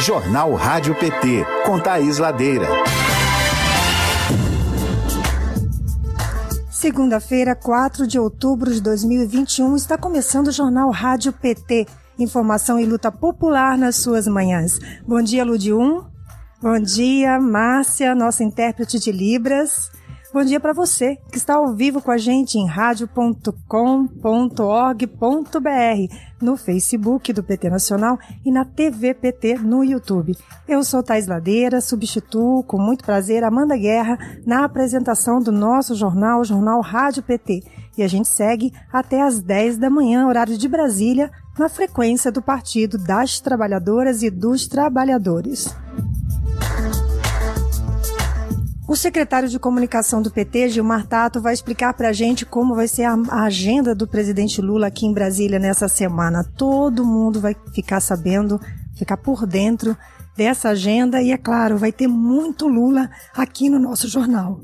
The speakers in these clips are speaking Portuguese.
Jornal Rádio PT, com Thaís Ladeira. Segunda-feira, 4 de outubro de 2021, está começando o Jornal Rádio PT. Informação e luta popular nas suas manhãs. Bom dia, Ludium. Bom dia, Márcia, nossa intérprete de Libras. Bom dia para você que está ao vivo com a gente em radio.com.org.br, no Facebook do PT Nacional e na TV PT no YouTube. Eu sou Thais Ladeira, substituo com muito prazer Amanda Guerra na apresentação do nosso jornal, o Jornal Rádio PT. E a gente segue até às 10 da manhã, horário de Brasília, na frequência do Partido das Trabalhadoras e dos Trabalhadores. O secretário de comunicação do PT, Gilmar Tato, vai explicar para a gente como vai ser a agenda do presidente Lula aqui em Brasília nessa semana. Todo mundo vai ficar sabendo, ficar por dentro dessa agenda e, é claro, vai ter muito Lula aqui no nosso jornal.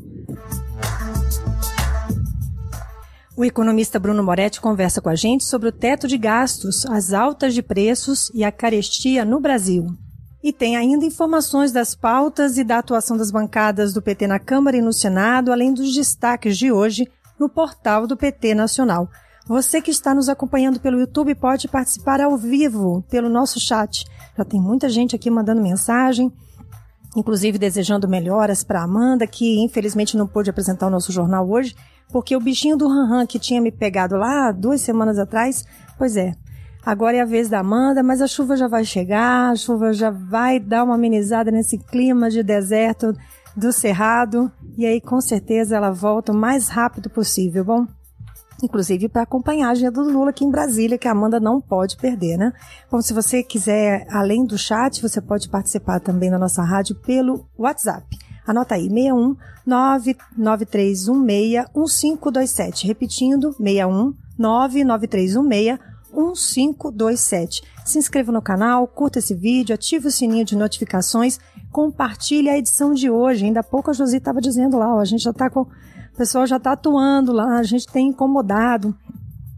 O economista Bruno Moretti conversa com a gente sobre o teto de gastos, as altas de preços e a carestia no Brasil. E tem ainda informações das pautas e da atuação das bancadas do PT na Câmara e no Senado, além dos destaques de hoje no portal do PT Nacional. Você que está nos acompanhando pelo YouTube pode participar ao vivo pelo nosso chat. Já tem muita gente aqui mandando mensagem, inclusive desejando melhoras para Amanda, que infelizmente não pôde apresentar o nosso jornal hoje, porque o bichinho do Ranran que tinha me pegado lá duas semanas atrás, pois é, Agora é a vez da Amanda, mas a chuva já vai chegar, a chuva já vai dar uma amenizada nesse clima de deserto do Cerrado. E aí, com certeza, ela volta o mais rápido possível, bom? Inclusive para acompanhar a agenda do Lula aqui em Brasília, que a Amanda não pode perder, né? Bom, se você quiser, além do chat, você pode participar também da nossa rádio pelo WhatsApp. Anota aí, 61 99316 1527. Repetindo, 61 99316 1527. Se inscreva no canal, curta esse vídeo, ative o sininho de notificações, compartilhe a edição de hoje. Ainda há pouco a Josi estava dizendo lá, ó, a gente já está com. O pessoal já está atuando lá, a gente tem incomodado.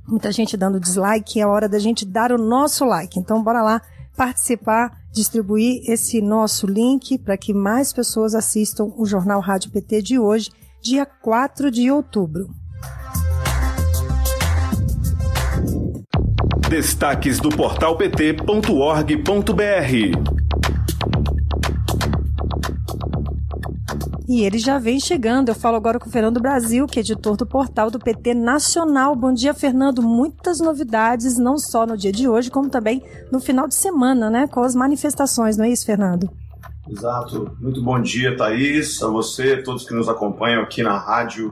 Muita gente dando dislike, é hora da gente dar o nosso like. Então, bora lá participar, distribuir esse nosso link para que mais pessoas assistam o Jornal Rádio PT de hoje, dia 4 de outubro. Destaques do portal pt.org.br. E ele já vem chegando. Eu falo agora com o Fernando Brasil, que é editor do portal do PT Nacional. Bom dia, Fernando. Muitas novidades, não só no dia de hoje, como também no final de semana, né? Com as manifestações, não é isso, Fernando? Exato. Muito bom dia, Thaís, a você, todos que nos acompanham aqui na Rádio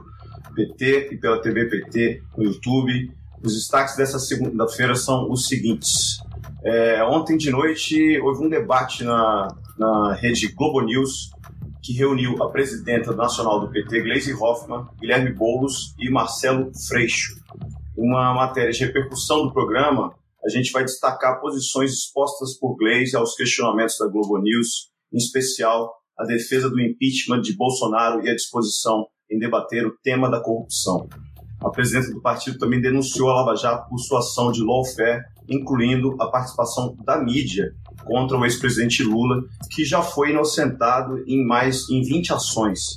PT e pela TV PT no YouTube. Os destaques dessa segunda-feira são os seguintes. É, ontem de noite houve um debate na, na rede Globo News que reuniu a presidenta nacional do PT, Gleisi Hoffmann, Guilherme Boulos e Marcelo Freixo. Uma matéria de repercussão do programa, a gente vai destacar posições expostas por Gleisi aos questionamentos da Globo News, em especial a defesa do impeachment de Bolsonaro e a disposição em debater o tema da corrupção. A presidenta do partido também denunciou a Lava Jato por sua ação de lawfare, incluindo a participação da mídia contra o ex-presidente Lula, que já foi inocentado em mais em 20 ações.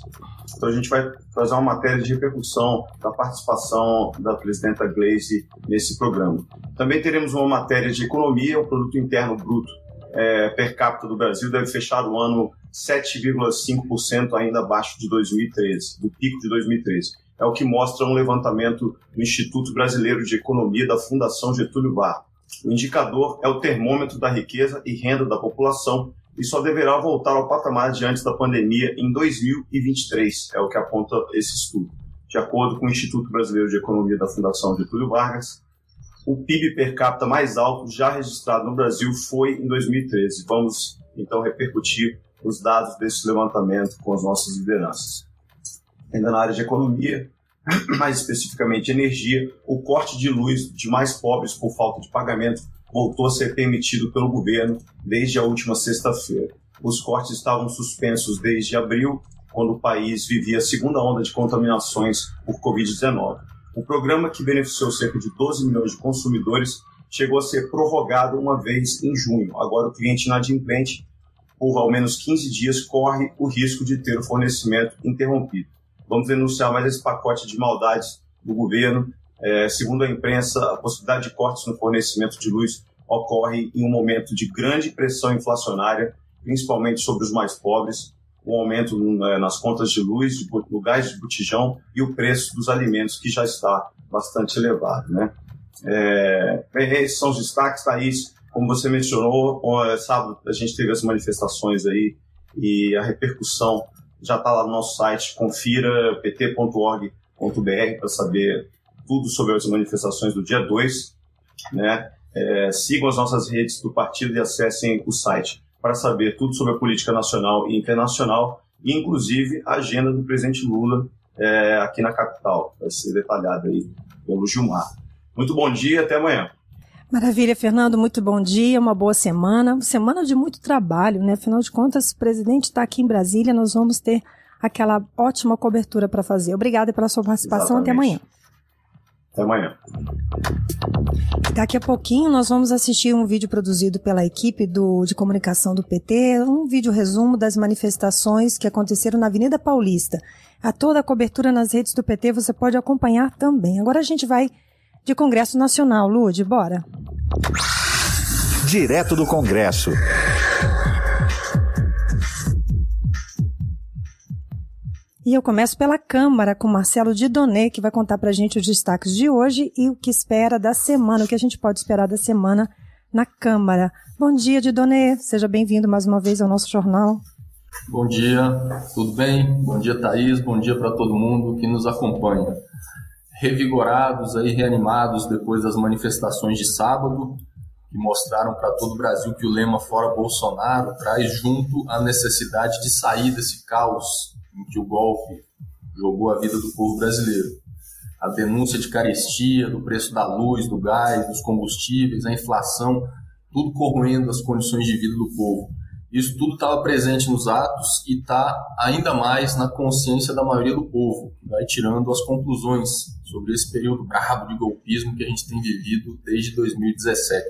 Então a gente vai fazer uma matéria de repercussão da participação da presidenta Gleisi nesse programa. Também teremos uma matéria de economia, o produto interno bruto é, per capita do Brasil deve fechar o ano 7,5% ainda abaixo de 2013, do pico de 2013 é o que mostra um levantamento do Instituto Brasileiro de Economia da Fundação Getúlio Vargas. O indicador é o termômetro da riqueza e renda da população e só deverá voltar ao patamar de antes da pandemia em 2023, é o que aponta esse estudo. De acordo com o Instituto Brasileiro de Economia da Fundação Getúlio Vargas, o PIB per capita mais alto já registrado no Brasil foi em 2013. Vamos então repercutir os dados desse levantamento com as nossas lideranças ainda na área de economia, mais especificamente energia, o corte de luz de mais pobres por falta de pagamento voltou a ser permitido pelo governo desde a última sexta-feira. Os cortes estavam suspensos desde abril, quando o país vivia a segunda onda de contaminações por Covid-19. O programa, que beneficiou cerca de 12 milhões de consumidores, chegou a ser prorrogado uma vez em junho. Agora, o cliente inadimplente povo ao menos 15 dias corre o risco de ter o fornecimento interrompido. Vamos denunciar mais esse pacote de maldades do governo. É, segundo a imprensa, a possibilidade de cortes no fornecimento de luz ocorre em um momento de grande pressão inflacionária, principalmente sobre os mais pobres, o um aumento é, nas contas de luz, no gás de botijão e o preço dos alimentos, que já está bastante elevado. Né? É, esses são os destaques, Thaís. Como você mencionou, é, sábado a gente teve as manifestações aí e a repercussão já está lá no nosso site. Confira pt.org.br para saber tudo sobre as manifestações do dia 2. Né? É, sigam as nossas redes do partido e acessem o site para saber tudo sobre a política nacional e internacional, e inclusive a agenda do presidente Lula é, aqui na capital. Vai ser detalhada aí pelo Gilmar. Muito bom dia, até amanhã. Maravilha, Fernando, muito bom dia, uma boa semana, semana de muito trabalho, né? Afinal de contas, o presidente está aqui em Brasília, nós vamos ter aquela ótima cobertura para fazer. Obrigada pela sua participação, Exatamente. até amanhã. Até amanhã. Daqui a pouquinho nós vamos assistir um vídeo produzido pela equipe do, de comunicação do PT, um vídeo resumo das manifestações que aconteceram na Avenida Paulista. A toda a cobertura nas redes do PT você pode acompanhar também. Agora a gente vai de Congresso Nacional. Lude, bora. Direto do Congresso. E eu começo pela Câmara com Marcelo Didonet, que vai contar para a gente os destaques de hoje e o que espera da semana, o que a gente pode esperar da semana na Câmara. Bom dia, Didonet. Seja bem-vindo mais uma vez ao nosso jornal. Bom dia, tudo bem? Bom dia, Thaís. Bom dia para todo mundo que nos acompanha. Revigorados, aí reanimados depois das manifestações de sábado, que mostraram para todo o Brasil que o lema Fora Bolsonaro traz junto a necessidade de sair desse caos em que o golpe jogou a vida do povo brasileiro. A denúncia de carestia, do preço da luz, do gás, dos combustíveis, a inflação, tudo corroendo as condições de vida do povo. Isso tudo estava presente nos atos e está ainda mais na consciência da maioria do povo, que vai tirando as conclusões sobre esse período brabo de golpismo que a gente tem vivido desde 2017.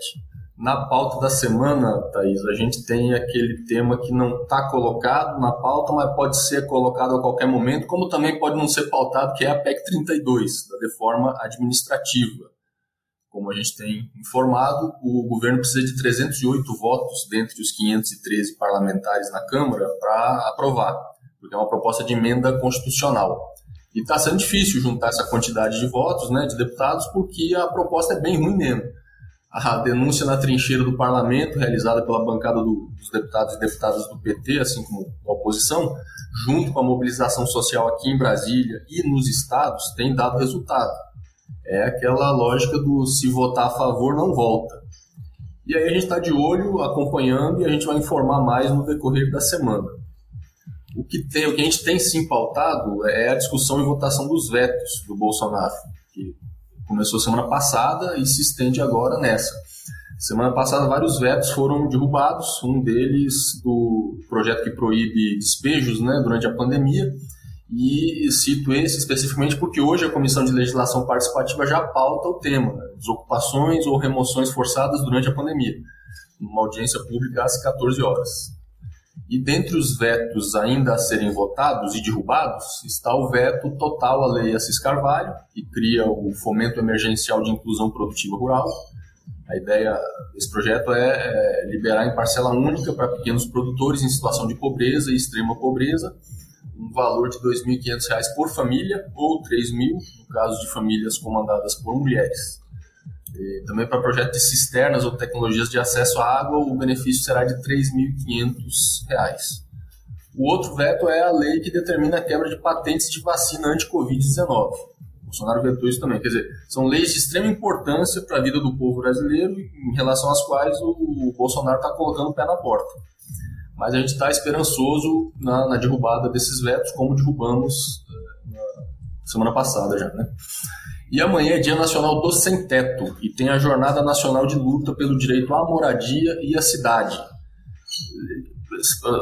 Na pauta da semana, Thaís, a gente tem aquele tema que não está colocado na pauta, mas pode ser colocado a qualquer momento, como também pode não ser pautado, que é a PEC 32, da reforma administrativa. Como a gente tem informado, o governo precisa de 308 votos dentre os 513 parlamentares na Câmara para aprovar, porque é uma proposta de emenda constitucional. E está sendo difícil juntar essa quantidade de votos, né, de deputados, porque a proposta é bem ruim mesmo a denúncia na trincheira do parlamento, realizada pela bancada do, dos deputados e deputadas do PT, assim como da oposição, junto com a mobilização social aqui em Brasília e nos estados, tem dado resultado. É aquela lógica do se votar a favor, não volta. E aí a gente está de olho, acompanhando, e a gente vai informar mais no decorrer da semana. O que, tem, o que a gente tem sim pautado é a discussão e votação dos vetos do Bolsonaro, que Começou semana passada e se estende agora nessa. Semana passada, vários vetos foram derrubados, um deles do projeto que proíbe despejos né, durante a pandemia. E cito esse especificamente porque hoje a Comissão de Legislação Participativa já pauta o tema: né, desocupações ou remoções forçadas durante a pandemia, numa audiência pública às 14 horas. E dentre os vetos ainda a serem votados e derrubados está o veto total à Lei Assis Carvalho, que cria o Fomento Emergencial de Inclusão Produtiva Rural. A ideia desse projeto é, é liberar em parcela única para pequenos produtores em situação de pobreza e extrema pobreza um valor de R$ 2.500 por família ou R$ 3.000 no caso de famílias comandadas por mulheres. E também para projeto de cisternas ou tecnologias de acesso à água, o benefício será de R$ 3.500. O outro veto é a lei que determina a quebra de patentes de vacina anti-Covid-19. Bolsonaro vetou isso também. Quer dizer, são leis de extrema importância para a vida do povo brasileiro, em relação às quais o Bolsonaro está colocando o pé na porta. Mas a gente está esperançoso na, na, derrubada desses vetos, como derrubamos uh, na semana passada já. Né? E amanhã é Dia Nacional do Sem Teto e tem a Jornada Nacional de Luta pelo Direito à Moradia e à Cidade.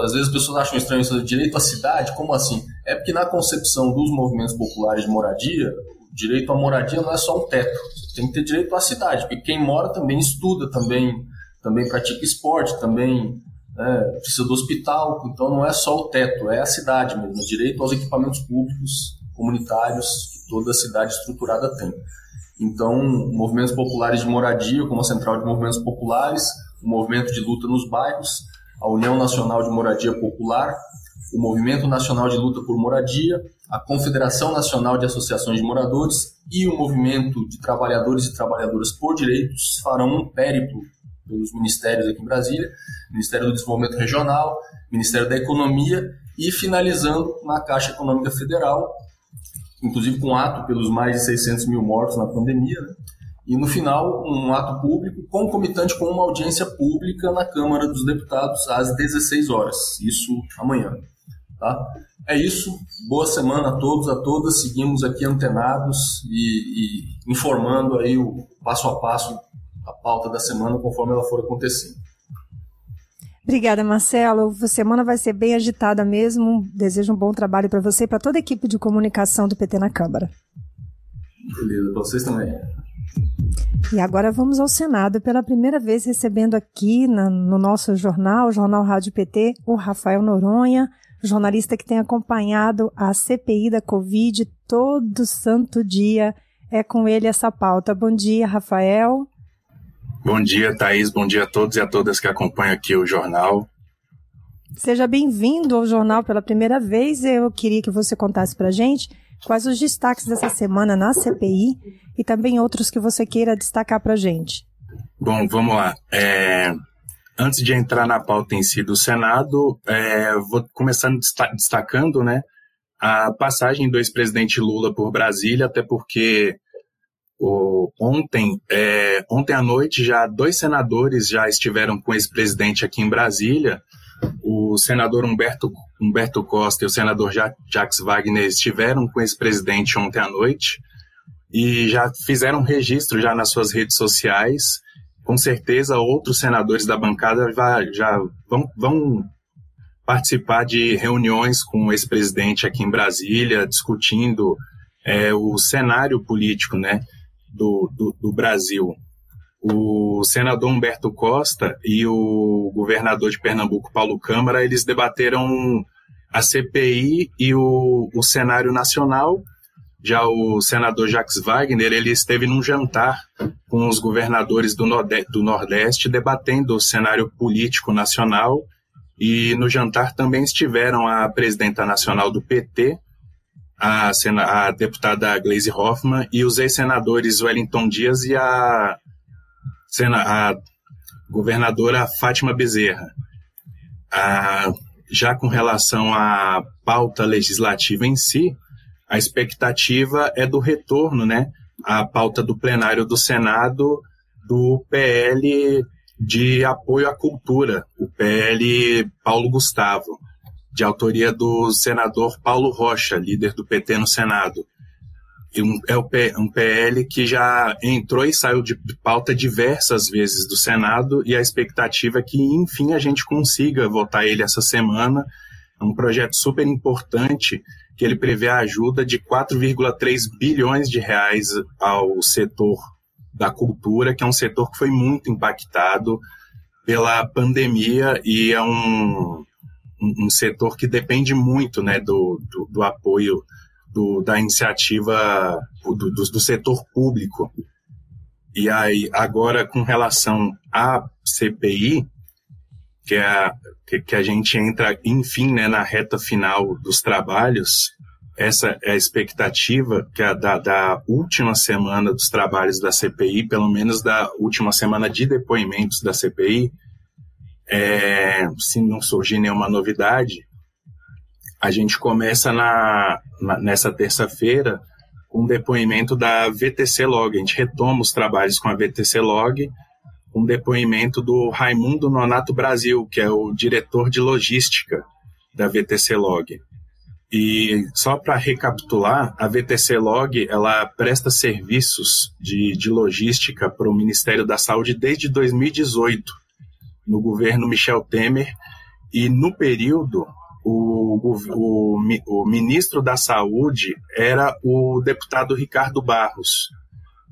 Às vezes as pessoas acham estranho isso, direito à cidade, como assim? É porque na concepção dos movimentos populares de moradia, o direito à moradia não é só um teto, você tem que ter direito à cidade, porque quem mora também estuda, também, também pratica esporte, também né, precisa do hospital, então não é só o teto, é a cidade mesmo, direito aos equipamentos públicos comunitários que toda cidade estruturada tem. Então, movimentos populares de moradia, como a Central de Movimentos Populares, o Movimento de Luta nos Bairros, a União Nacional de Moradia Popular, o Movimento Nacional de Luta por Moradia, a Confederação Nacional de Associações de Moradores e o Movimento de Trabalhadores e Trabalhadoras por Direitos farão um périplo pelos ministérios aqui em Brasília, Ministério do Desenvolvimento Regional, Ministério da Economia e finalizando na Caixa Econômica Federal, inclusive com ato pelos mais de 600 mil mortos na pandemia, né? e no final um ato público concomitante com uma audiência pública na Câmara dos Deputados às 16 horas, isso amanhã. Tá? É isso, boa semana a todos, a todas, seguimos aqui antenados e, e informando aí o passo a passo a pauta da semana conforme ela for acontecendo. Obrigada, Marcelo. A semana vai ser bem agitada mesmo. Desejo um bom trabalho para você e para toda a equipe de comunicação do PT na Câmara. Beleza, para vocês também. E agora vamos ao Senado, pela primeira vez recebendo aqui na, no nosso jornal, Jornal Rádio PT, o Rafael Noronha, jornalista que tem acompanhado a CPI da Covid todo santo dia. É com ele essa pauta. Bom dia, Rafael. Bom dia, Thaís. Bom dia a todos e a todas que acompanham aqui o jornal. Seja bem-vindo ao jornal pela primeira vez. Eu queria que você contasse para gente quais os destaques dessa semana na CPI e também outros que você queira destacar para gente. Bom, vamos lá. É, antes de entrar na pauta em si do Senado, é, vou começando destacando né, a passagem do ex-presidente Lula por Brasília, até porque o, ontem, é, ontem à noite, já dois senadores já estiveram com esse presidente aqui em Brasília. O senador Humberto, Humberto Costa e o senador Jacques Wagner estiveram com esse presidente ontem à noite e já fizeram registro já nas suas redes sociais. Com certeza, outros senadores da bancada já, vão, vão participar de reuniões com esse presidente aqui em Brasília, discutindo é, o cenário político, né? Do, do, do Brasil, o senador Humberto Costa e o governador de Pernambuco, Paulo Câmara, eles debateram a CPI e o, o cenário nacional. Já o senador Jacques Wagner, ele esteve num jantar com os governadores do Nordeste, do Nordeste debatendo o cenário político nacional. E no jantar também estiveram a presidenta nacional do PT, a, a deputada Gleisi Hoffmann e os ex-senadores Wellington Dias e a, a governadora Fátima Bezerra. Já com relação à pauta legislativa em si, a expectativa é do retorno, né, à pauta do plenário do Senado do PL de apoio à cultura, o PL Paulo Gustavo de autoria do senador Paulo Rocha, líder do PT no Senado. É um PL que já entrou e saiu de pauta diversas vezes do Senado e a expectativa é que, enfim, a gente consiga votar ele essa semana. É um projeto super importante que ele prevê a ajuda de 4,3 bilhões de reais ao setor da cultura, que é um setor que foi muito impactado pela pandemia e é um, um, um setor que depende muito né, do, do, do apoio do, da iniciativa do, do, do, setor público. E aí, agora, com relação à CPI, que, é a, que, que a gente entra, enfim, né, na reta final dos trabalhos, essa é a expectativa que é da, da última semana dos trabalhos da CPI, pelo menos da última semana de depoimentos da CPI, é, se não surgir nenhuma novidade, a gente começa na, na nessa terça-feira com um depoimento da VTC Log. A gente retoma os trabalhos com a VTC Log, um depoimento do Raimundo Nonato Brasil, que é o diretor de logística da VTC Log. E só para recapitular, a VTC Log ela presta serviços de, de logística para o Ministério da Saúde desde 2018 no governo Michel Temer, e no período o, o, o, ministro da Saúde era o deputado Ricardo Barros,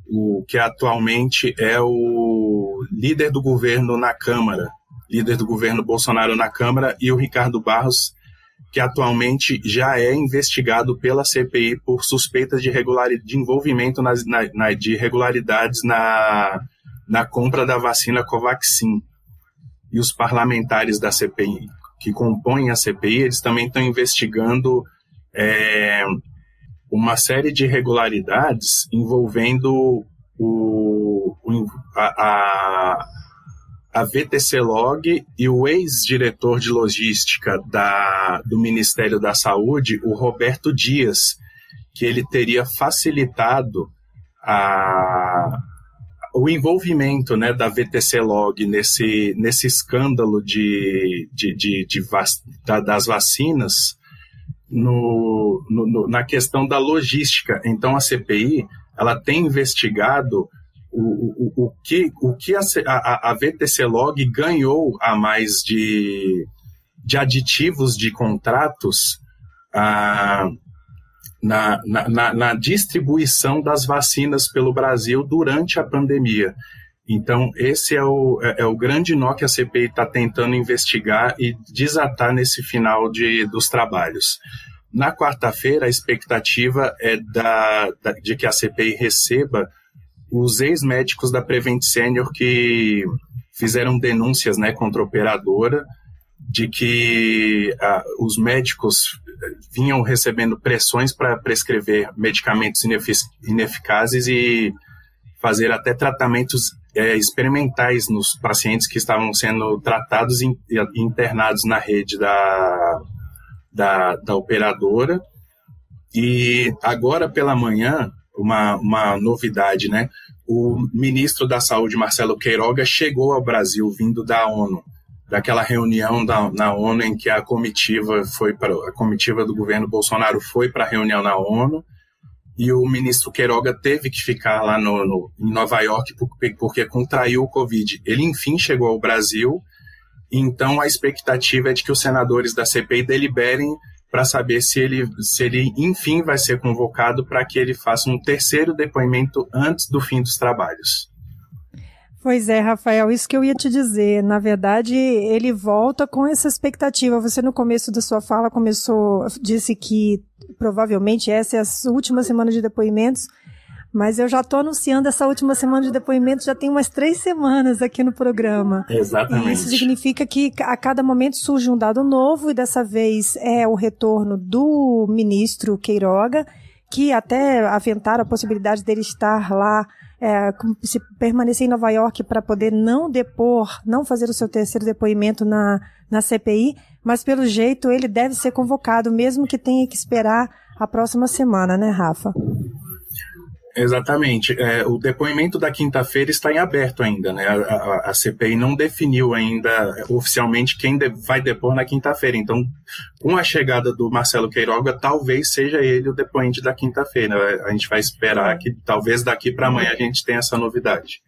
o que atualmente é o líder do governo na Câmara, líder do governo Bolsonaro na Câmara, e o Ricardo Barros, que atualmente já é investigado pela CPI por suspeitas de, de envolvimento nas, na, na, de irregularidades na, na compra da vacina Covaxin. E os parlamentares da CPI, que compõem a CPI, eles também estão investigando é, uma série de irregularidades envolvendo o, o a, a, a VTC Log e o ex-diretor de logística da, do Ministério da Saúde, o Roberto Dias, que ele teria facilitado a, o envolvimento né, da VTC Log nesse, nesse escândalo de, de, de, de vac, da, das vacinas no, no, na questão da logística. Então, a CPI ela tem investigado o, o, o que, o que a, a, a VTC Log ganhou a mais de, de aditivos de contratos ah, na, na, na, distribuição das vacinas pelo Brasil durante a pandemia. Então, esse é o, é, é o grande nó que a CPI está tentando investigar e desatar nesse final de, dos trabalhos. Na quarta-feira, a expectativa é da, da, de que a CPI receba os ex-médicos da Prevent Senior que fizeram denúncias né, contra a operadora de que ah, os médicos vinham recebendo pressões para prescrever medicamentos ineficazes e fazer até tratamentos é, experimentais nos pacientes que estavam sendo tratados e internados na rede da, da, da operadora. E agora pela manhã, uma, uma novidade, né? O ministro da Saúde, Marcelo Queiroga, chegou ao Brasil vindo da ONU, daquela reunião da, na ONU em que a comitiva foi para a comitiva do governo Bolsonaro foi para a reunião na ONU e o ministro Queiroga teve que ficar lá no, no, em Nova York porque, porque contraiu o Covid. Ele enfim chegou ao Brasil, então a expectativa é de que os senadores da CPI deliberem para saber se ele, se ele, enfim, vai ser convocado para que ele faça um terceiro depoimento antes do fim dos trabalhos. Pois é, Rafael, isso que eu ia te dizer. Na verdade, ele volta com essa expectativa. Você, no começo da sua fala, começou, disse que provavelmente essa é a última semana de depoimentos. Mas eu já estou anunciando essa última semana de depoimento, já tem umas três semanas aqui no programa. Exatamente. E isso significa que a cada momento surge um dado novo, e dessa vez é o retorno do ministro Queiroga, que até aventaram a possibilidade dele estar lá, é, se permanecer em Nova York para poder não depor, não fazer o seu terceiro depoimento na, na CPI, mas pelo jeito ele deve ser convocado, mesmo que tenha que esperar a próxima semana, né, Rafa? Exatamente. É, o depoimento da quinta-feira está em aberto ainda, né? A, a, a, CPI não definiu ainda oficialmente quem de, vai depor na quinta-feira. Então, com a chegada do Marcelo Queiroga, talvez seja ele o depoente da quinta-feira. A gente vai esperar que talvez daqui para amanhã a gente tenha essa novidade.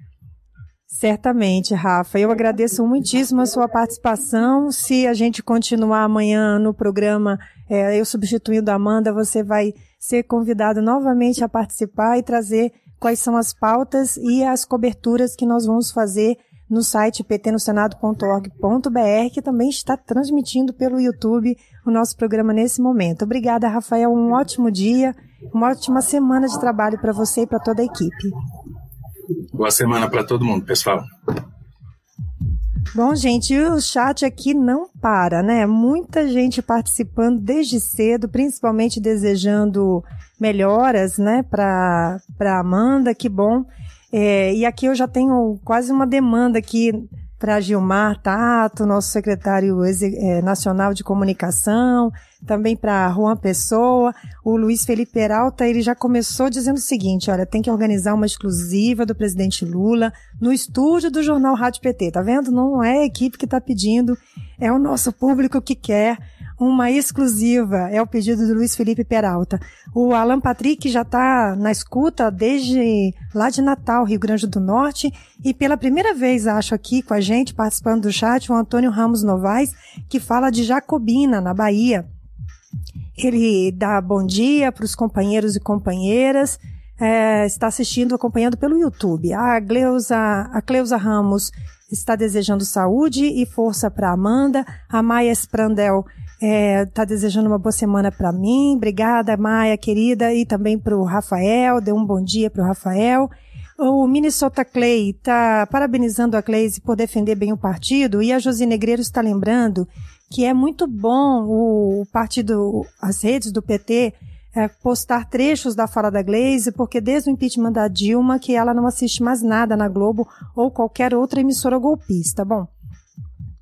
Certamente, Rafa. Eu agradeço muitíssimo a sua participação. Se a gente continuar amanhã no programa, é, eu substituindo a Amanda, você vai ser convidado novamente a participar e trazer quais são as pautas e as coberturas que nós vamos fazer no site ptnosenado.org.br, que também está transmitindo pelo YouTube o nosso programa nesse momento. Obrigada, Rafael. Um ótimo dia, uma ótima semana de trabalho para você e para toda a equipe. Boa semana para todo mundo, pessoal. Bom, gente, o chat aqui não para, né? Muita gente participando desde cedo, principalmente desejando melhoras, né, para Amanda, que bom. É, e aqui eu já tenho quase uma demanda aqui para Gilmar Tato, nosso secretário é, nacional de comunicação, também para Juan Pessoa, o Luiz Felipe Peralta, ele já começou dizendo o seguinte, olha, tem que organizar uma exclusiva do presidente Lula no estúdio do jornal Rádio PT, tá vendo? Não é a equipe que está pedindo, é o nosso público que quer uma exclusiva, é o pedido do Luiz Felipe Peralta. O Alan Patrick já está na escuta desde lá de Natal, Rio Grande do Norte, e pela primeira vez, acho, aqui com a gente, participando do chat, o Antônio Ramos Novaes, que fala de Jacobina, na Bahia. Ele dá bom dia para os companheiros e companheiras, é, está assistindo, acompanhando pelo YouTube. A Gleuza, a Cleusa Ramos está desejando saúde e força para Amanda. A Maia Sprandel é, desejando uma boa semana para mim. Obrigada, Maia, querida, e também para o Rafael. Dê um bom dia para o Rafael. O Minnesota Clay está parabenizando a Cleise por defender bem o partido e a Josi Negreiro está lembrando que é muito bom o partido, as redes do PT é, postar trechos da fala da Glaze, porque desde o impeachment da Dilma que ela não assiste mais nada na Globo ou qualquer outra emissora golpista. Bom,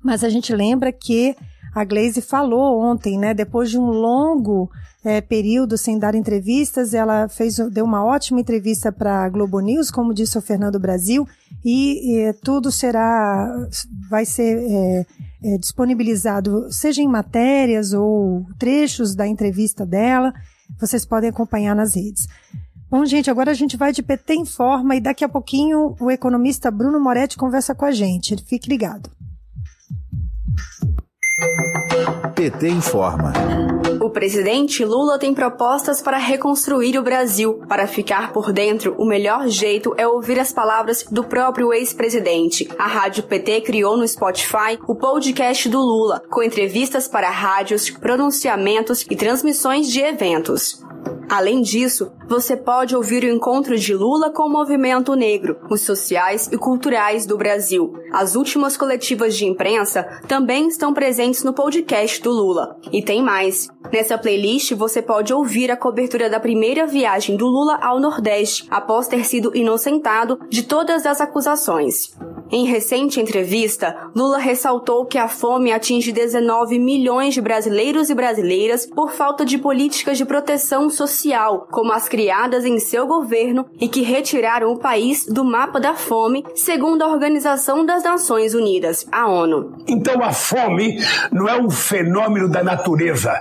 mas a gente lembra que a Glaze falou ontem, né? Depois de um longo é, período sem dar entrevistas, ela fez, deu uma ótima entrevista para a Globo News, como disse o Fernando Brasil, e, e tudo será, vai ser é, é, disponibilizado, seja em matérias ou trechos da entrevista dela. Vocês podem acompanhar nas redes. Bom, gente, agora a gente vai de PT em forma e daqui a pouquinho o economista Bruno Moretti conversa com a gente. Fique ligado. PT informa. O presidente Lula tem propostas para reconstruir o Brasil. Para ficar por dentro, o melhor jeito é ouvir as palavras do próprio ex-presidente. A Rádio PT criou no Spotify o podcast do Lula, com entrevistas para rádios, pronunciamentos e transmissões de eventos. Além disso, você pode ouvir o encontro de Lula com o movimento negro, os sociais e culturais do Brasil. As últimas coletivas de imprensa também estão presentes no podcast do Lula. E tem mais. Nessa playlist você pode ouvir a cobertura da primeira viagem do Lula ao Nordeste, após ter sido inocentado de todas as acusações. Em recente entrevista, Lula ressaltou que a fome atinge 19 milhões de brasileiros e brasileiras por falta de políticas de proteção social, como as criadas em seu governo e que retiraram o país do mapa da fome, segundo a Organização das Nações Unidas, a ONU. Então a fome não é um fenômeno da natureza.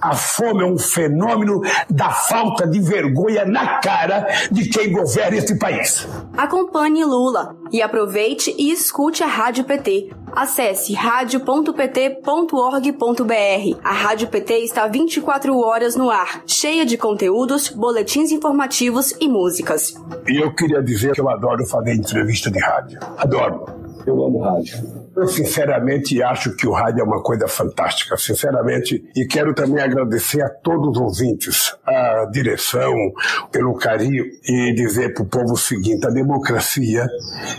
A fome é um fenômeno da falta de vergonha na cara de quem governa este país. Acompanhe Lula e aproveite e escute a Rádio PT. Acesse radio.pt.org.br. A Rádio PT está 24 horas no ar, cheia de conteúdos, boletins informativos e músicas. E eu queria dizer que eu adoro fazer entrevista de rádio. Adoro. Eu amo rádio. Eu sinceramente acho que o rádio é uma coisa fantástica, sinceramente, e quero também agradecer a todos os ouvintes, a direção, pelo carinho e dizer para o povo o seguinte: a democracia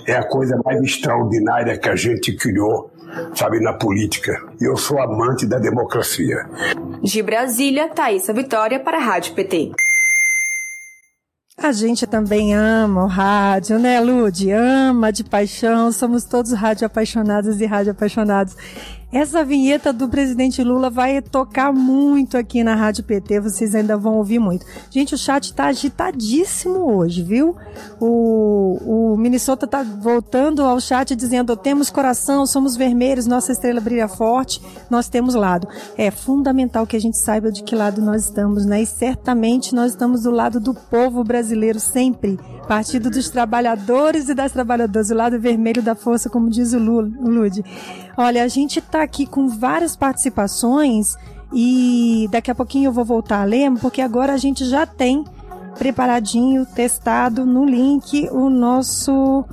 é a coisa mais extraordinária que a gente criou sabe, na política. E eu sou amante da democracia. De Brasília, Thaisa Vitória para a Rádio PT. A gente também ama o rádio, né, Lude? Ama de paixão, somos todos rádio apaixonados e rádio apaixonados. Essa vinheta do presidente Lula vai tocar muito aqui na Rádio PT, vocês ainda vão ouvir muito. Gente, o chat tá agitadíssimo hoje, viu? O, o Minnesota tá voltando ao chat dizendo: temos coração, somos vermelhos, nossa estrela brilha forte, nós temos lado. É fundamental que a gente saiba de que lado nós estamos, né? E certamente nós estamos do lado do povo brasileiro sempre. Partido dos Trabalhadores e das Trabalhadoras, o lado vermelho da força, como diz o Lude. Olha, a gente está aqui com várias participações e daqui a pouquinho eu vou voltar a ler, porque agora a gente já tem preparadinho, testado no link o nosso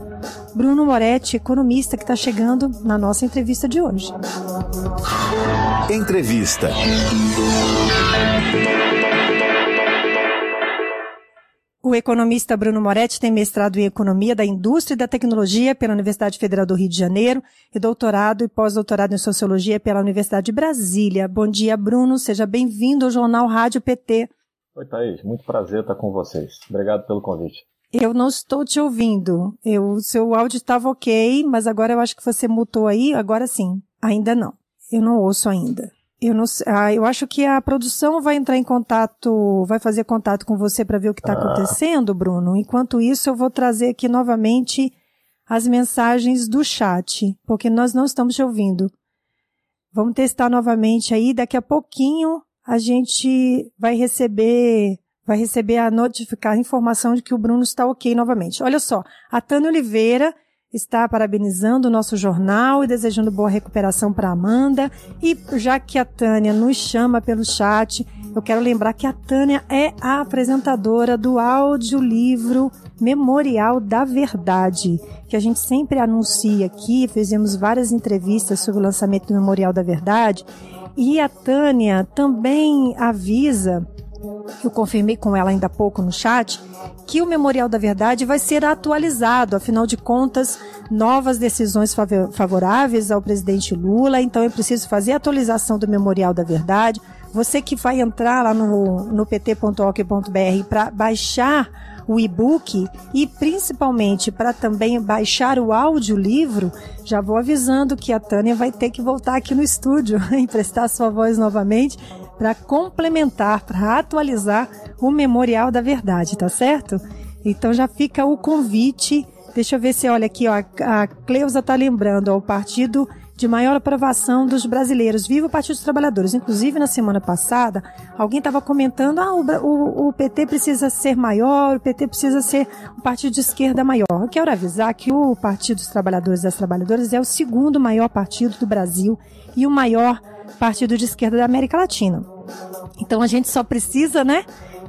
Bruno Moretti, economista, que está chegando na nossa entrevista de hoje. Entrevista. O economista Bruno Moretti tem mestrado em Economia da Indústria e da Tecnologia pela Universidade Federal do Rio de Janeiro e doutorado e pós-doutorado em Sociologia pela Universidade de Brasília. Bom dia, Bruno. Seja bem-vindo ao Jornal Rádio PT. Oi, Thaís. Muito prazer estar com vocês. Obrigado pelo convite. Eu não estou te ouvindo. O seu áudio estava ok, mas agora eu acho que você mutou aí. Agora sim. Ainda não. Eu não ouço ainda. Eu, não, ah, eu acho que a produção vai entrar em contato, vai fazer contato com você para ver o que está ah. acontecendo, Bruno. Enquanto isso, eu vou trazer aqui novamente as mensagens do chat, porque nós não estamos te ouvindo. Vamos testar novamente aí. Daqui a pouquinho a gente vai receber, vai receber a notificar a informação de que o Bruno está ok novamente. Olha só, a Tânia Oliveira está parabenizando o nosso jornal e desejando boa recuperação para Amanda. E já que a Tânia nos chama pelo chat, eu quero lembrar que a Tânia é a apresentadora do audiolivro Memorial da Verdade, que a gente sempre anuncia aqui, fizemos várias entrevistas sobre o lançamento do Memorial da Verdade, e a Tânia também avisa eu confirmei com ela ainda há pouco no chat, que o Memorial da Verdade vai ser atualizado, afinal de contas, novas decisões favoráveis ao presidente Lula, então é preciso fazer a atualização do Memorial da Verdade. Você que vai entrar lá no, no pt.org.br para baixar o e-book e principalmente para também baixar o audiolivro, já vou avisando que a Tânia vai ter que voltar aqui no estúdio e prestar sua voz novamente para complementar, para atualizar o Memorial da Verdade, tá certo? Então já fica o convite. Deixa eu ver se olha aqui, ó, a Cleusa tá lembrando, ó, o partido de maior aprovação dos brasileiros. Viva o Partido dos Trabalhadores. Inclusive, na semana passada, alguém estava comentando: ah, o, o, o, PT precisa ser maior, o PT precisa ser um partido de esquerda maior. Eu quero avisar que o Partido dos Trabalhadores e das Trabalhadoras é o segundo maior partido do Brasil e o maior partido de esquerda da América Latina. Então a gente só precisa, né?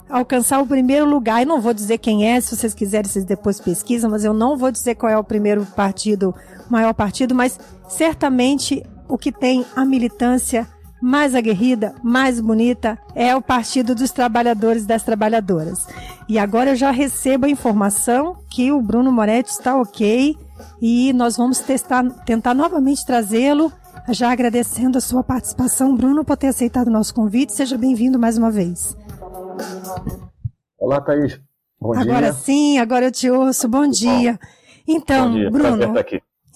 alcançar o primeiro lugar. E não vou dizer quem é, se vocês quiserem, vocês depois pesquisam, mas eu não vou dizer qual é o primeiro partido, maior partido, mas certamente o que tem a militância mais aguerrida, mais bonita, é o Partido dos Trabalhadores e das Trabalhadoras. E agora eu já recebo a informação que o Bruno Moretti está ok e nós vamos testar, tentar novamente trazê-lo já agradecendo a sua participação, Bruno, por ter aceitado o nosso convite. Seja bem-vindo mais uma vez. Olá, Thaís. Bom agora dia. Sim, agora eu te ouço. Bom dia. Então, Bom dia. Bruno,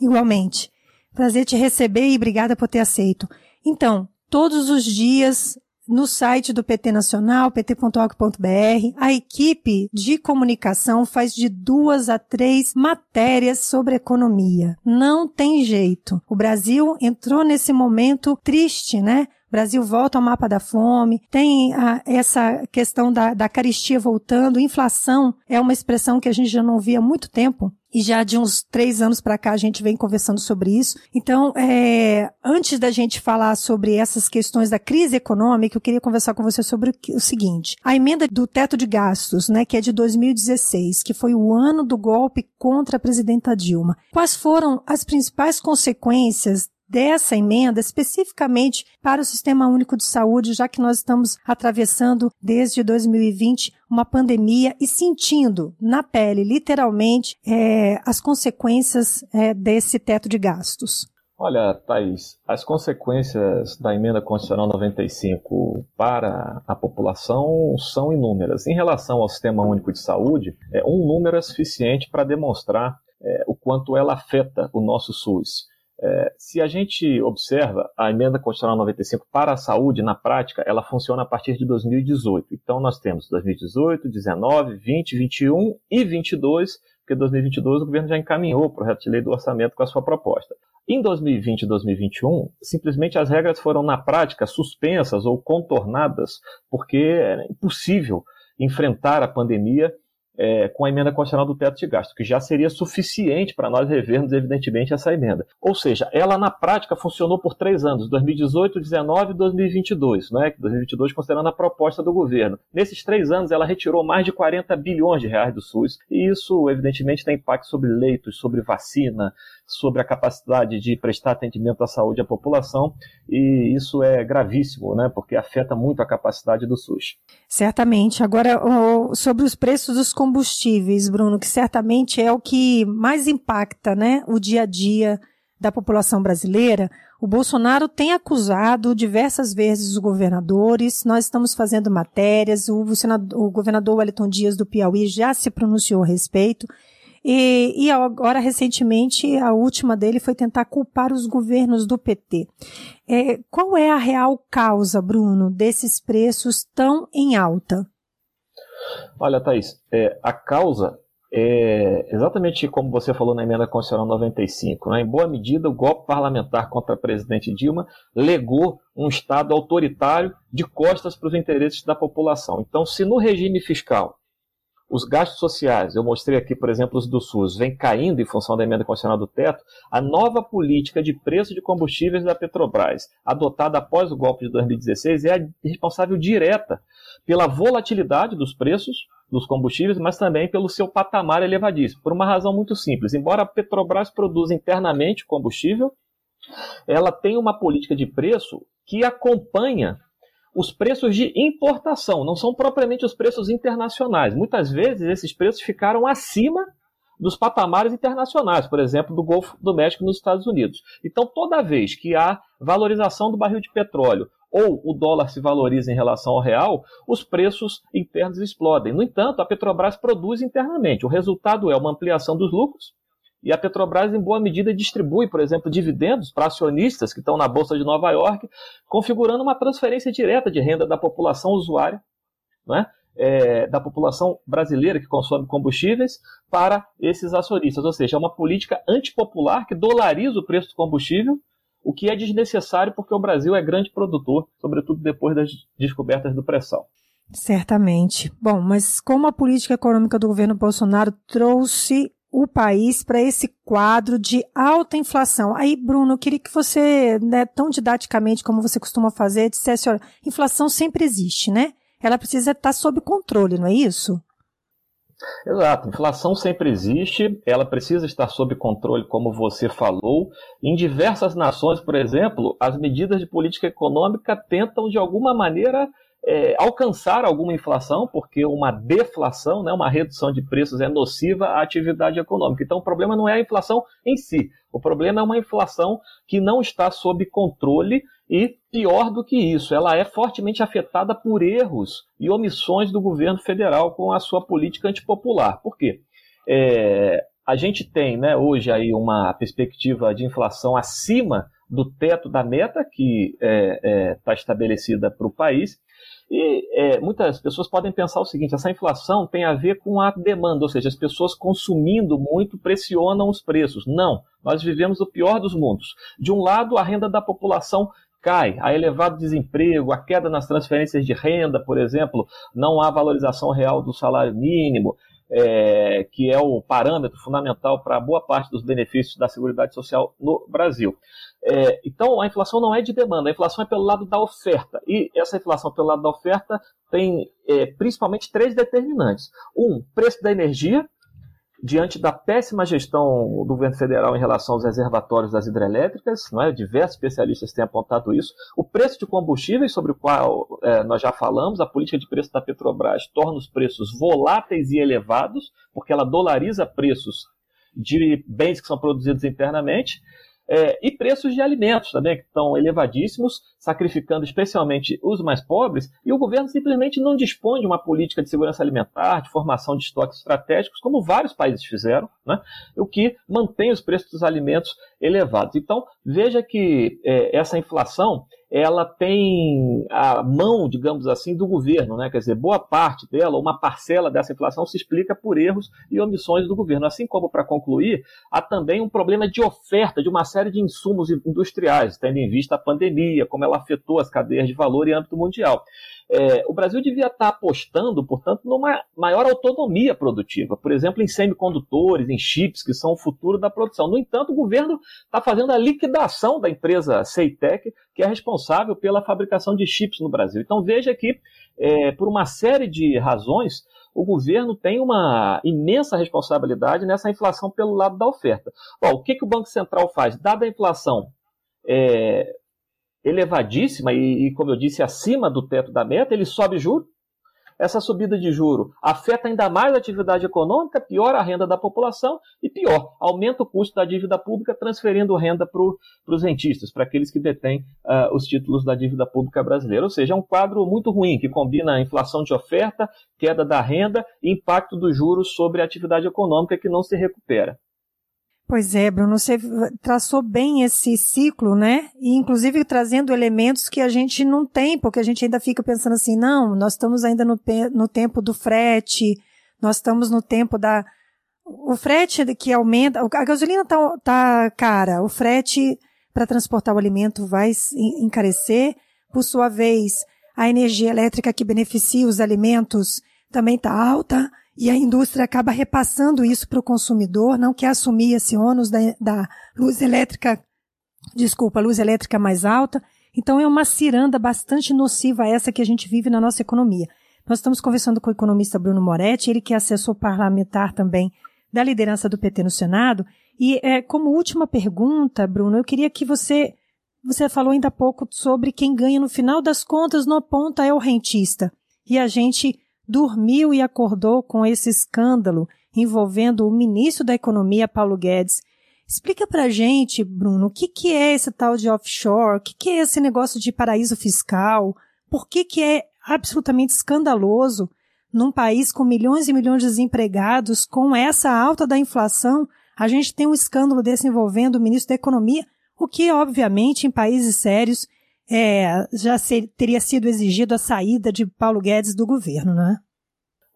igualmente. Prazer te receber e obrigada por ter aceito. Então, todos os dias no site do PT Nacional, pt.org.br, a equipe de comunicação faz de duas a três matérias sobre economia. Não tem jeito. O Brasil entrou nesse momento triste, né? Brasil volta ao mapa da fome, tem a, essa questão da, da caristia voltando, inflação é uma expressão que a gente já não via há muito tempo. E já de uns três anos para cá a gente vem conversando sobre isso. Então, é, antes da gente falar sobre essas questões da crise econômica, eu queria conversar com você sobre o seguinte: a emenda do teto de gastos, né, que é de 2016, que foi o ano do golpe contra a presidenta Dilma. Quais foram as principais consequências dessa emenda especificamente para o Sistema Único de Saúde, já que nós estamos atravessando desde 2020 uma pandemia e sentindo na pele, literalmente, é, as consequências é, desse teto de gastos. Olha, Thaís, as consequências da emenda constitucional 95 para a população são inúmeras. Em relação ao Sistema Único de Saúde, é, um número é suficiente para demonstrar é, o quanto ela afeta o nosso SUS. É, se a gente observa a emenda constitucional 95 para a saúde, na prática, ela funciona a partir de 2018. Então, nós temos 2018, 19, 20, 21 e 22, porque 2022 o governo já encaminhou o projeto de lei do orçamento com a sua proposta. Em 2020 e 2021, simplesmente as regras foram, na prática, suspensas ou contornadas, porque era impossível enfrentar a pandemia é, com a emenda constitucional do teto de gasto, que já seria suficiente para nós revermos, evidentemente, essa emenda. Ou seja, ela na prática funcionou por três anos, 2018, 2019 e 2022, né? 2022 considerando a proposta do governo. Nesses três anos, ela retirou mais de 40 bilhões de reais do SUS, e isso, evidentemente, tem impacto sobre leitos, sobre vacina, sobre a capacidade de prestar atendimento à saúde à população, e isso é gravíssimo, né, porque afeta muito a capacidade do SUS. Certamente. Agora, sobre os preços dos combustíveis, Bruno, que certamente é o que mais impacta né, o dia a dia da população brasileira, o Bolsonaro tem acusado diversas vezes os governadores, nós estamos fazendo matérias, o, o governador Wellington Dias do Piauí já se pronunciou a respeito, e, e agora, recentemente, a última dele foi tentar culpar os governos do PT. É, qual é a real causa, Bruno, desses preços tão em alta? Olha, Thaís, é, a causa é exatamente como você falou na emenda constitucional 95. Né? Em boa medida, o golpe parlamentar contra a presidente Dilma legou um Estado autoritário de costas para os interesses da população. Então, se no regime fiscal os gastos sociais, eu mostrei aqui, por exemplo, os do SUS, vem caindo em função da emenda constitucional do teto, a nova política de preço de combustíveis da Petrobras, adotada após o golpe de 2016, é a responsável direta pela volatilidade dos preços dos combustíveis, mas também pelo seu patamar elevadíssimo, por uma razão muito simples. Embora a Petrobras produza internamente combustível, ela tem uma política de preço que acompanha os preços de importação, não são propriamente os preços internacionais. Muitas vezes esses preços ficaram acima dos patamares internacionais, por exemplo, do Golfo do México nos Estados Unidos. Então, toda vez que há valorização do barril de petróleo ou o dólar se valoriza em relação ao real, os preços internos explodem. No entanto, a Petrobras produz internamente. O resultado é uma ampliação dos lucros e a Petrobras, em boa medida, distribui, por exemplo, dividendos para acionistas que estão na Bolsa de Nova York, configurando uma transferência direta de renda da população usuária, né? É, da população brasileira que consome combustíveis para esses acionistas. Ou seja, é uma política antipopular que dolariza o preço do combustível, o que é desnecessário porque o Brasil é grande produtor, sobretudo depois das descobertas do pré-sal. Certamente. Bom, mas como a política econômica do governo Bolsonaro trouxe o país para esse quadro de alta inflação. Aí, Bruno, eu queria que você, né, tão didaticamente como você costuma fazer, dissesse, olha, inflação sempre existe, né? Ela precisa estar sob controle, não é isso? Exato, inflação sempre existe, ela precisa estar sob controle, como você falou. Em diversas nações, por exemplo, as medidas de política econômica tentam, de alguma maneira, é, alcançar alguma inflação, porque uma deflação, né, uma redução de preços é nociva à atividade econômica. Então, o problema não é a inflação em si, o problema é uma inflação que não está sob controle e, pior do que isso, ela é fortemente afetada por erros e omissões do governo federal com a sua política antipopular. Por quê? É, a gente tem né, hoje aí uma perspectiva de inflação acima do teto da meta que está é, é, tá estabelecida para o país. E é, muitas pessoas podem pensar o seguinte: essa inflação tem a ver com a demanda, ou seja, as pessoas consumindo muito pressionam os preços. Não, nós vivemos o pior dos mundos. De um lado, a renda da população cai, há elevado desemprego, a queda nas transferências de renda, por exemplo, não há valorização real do salário mínimo, é, que é o parâmetro fundamental para boa parte dos benefícios da Seguridade Social no Brasil. É, então, a inflação não é de demanda, a inflação é pelo lado da oferta. E essa inflação pelo lado da oferta tem é, principalmente três determinantes. Um, preço da energia, diante da péssima gestão do governo federal em relação aos reservatórios das hidrelétricas, não é? diversos especialistas têm apontado isso, o preço de combustíveis, sobre o qual é, nós já falamos, a política de preço da Petrobras torna os preços voláteis e elevados, porque ela dolariza preços de bens que são produzidos internamente, é, e preços de alimentos também, que estão elevadíssimos, sacrificando especialmente os mais pobres, e o governo simplesmente não dispõe de uma política de segurança alimentar, de formação de estoques estratégicos, como vários países fizeram, né? o que mantém os preços dos alimentos elevados. Então, veja que é, essa inflação ela tem a mão, digamos assim, do governo, né? Quer dizer, boa parte dela, uma parcela dessa inflação se explica por erros e omissões do governo. Assim como, para concluir, há também um problema de oferta de uma série de insumos industriais, tendo em vista a pandemia, como ela afetou as cadeias de valor em âmbito mundial. É, o Brasil devia estar apostando, portanto, numa maior autonomia produtiva, por exemplo, em semicondutores, em chips, que são o futuro da produção. No entanto, o governo está fazendo a liquidação da empresa Ceitec, que é responsável pela fabricação de chips no Brasil. Então, veja que, é, por uma série de razões, o governo tem uma imensa responsabilidade nessa inflação pelo lado da oferta. Bom, o que, que o Banco Central faz? Dada a inflação é, elevadíssima e, e, como eu disse, acima do teto da meta, ele sobe juro. Essa subida de juro afeta ainda mais a atividade econômica, piora a renda da população e pior, aumenta o custo da dívida pública, transferindo renda para os rentistas, para aqueles que detêm uh, os títulos da dívida pública brasileira. Ou seja, é um quadro muito ruim que combina a inflação de oferta, queda da renda e impacto dos juros sobre a atividade econômica que não se recupera. Pois é, Bruno, você traçou bem esse ciclo, né? E inclusive trazendo elementos que a gente não tem, porque a gente ainda fica pensando assim, não, nós estamos ainda no, no tempo do frete, nós estamos no tempo da. O frete que aumenta, a gasolina tá, tá cara, o frete para transportar o alimento vai encarecer, por sua vez, a energia elétrica que beneficia os alimentos também está alta e a indústria acaba repassando isso para o consumidor, não quer assumir esse ônus da, da luz elétrica, desculpa, luz elétrica mais alta. Então é uma ciranda bastante nociva essa que a gente vive na nossa economia. Nós estamos conversando com o economista Bruno Moretti, ele que é assessor parlamentar também da liderança do PT no Senado. E é, como última pergunta, Bruno, eu queria que você você falou ainda há pouco sobre quem ganha no final das contas no ponta é o rentista. E a gente dormiu e acordou com esse escândalo envolvendo o ministro da Economia, Paulo Guedes. Explica pra gente, Bruno, o que, que é esse tal de offshore? O que, que é esse negócio de paraíso fiscal? Por que, que é absolutamente escandaloso num país com milhões e milhões de desempregados, com essa alta da inflação, a gente tem um escândalo desse envolvendo o ministro da Economia, o que, obviamente, em países sérios, é, já ser, teria sido exigido a saída de Paulo Guedes do governo, né?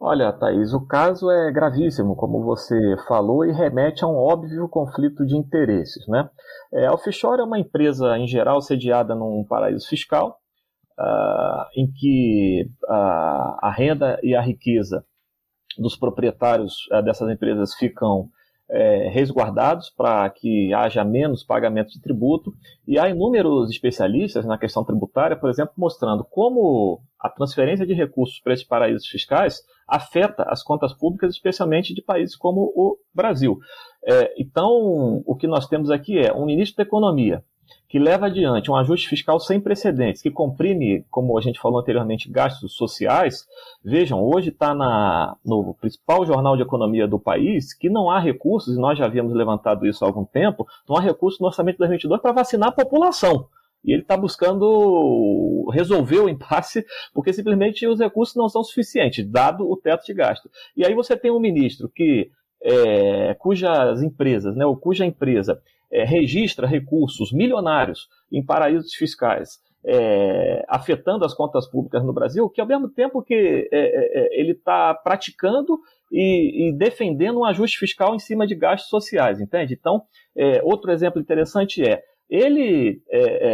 Olha, Thaís, o caso é gravíssimo, como você falou, e remete a um óbvio conflito de interesses. Né? É, a Offshore é uma empresa, em geral, sediada num paraíso fiscal, uh, em que uh, a renda e a riqueza dos proprietários uh, dessas empresas ficam é, resguardados para que haja menos pagamento de tributo. E há inúmeros especialistas na questão tributária, por exemplo, mostrando como a transferência de recursos para esses paraísos fiscais afeta as contas públicas, especialmente de países como o Brasil. É, então, o que nós temos aqui é um ministro da Economia que leva adiante um ajuste fiscal sem precedentes, que comprime, como a gente falou anteriormente, gastos sociais. Vejam, hoje está no principal jornal de economia do país que não há recursos, e nós já havíamos levantado isso há algum tempo, não há recursos no orçamento de 2022 para vacinar a população. E ele está buscando resolver o impasse, porque simplesmente os recursos não são suficientes, dado o teto de gasto. E aí você tem um ministro que é, cujas empresas, né, ou cuja empresa é, registra recursos milionários em paraísos fiscais, é, afetando as contas públicas no Brasil, que ao mesmo tempo que é, é, é ele está praticando e, e, defendendo um ajuste fiscal em cima de gastos sociais, entende? Então, é, outro exemplo interessante é ele,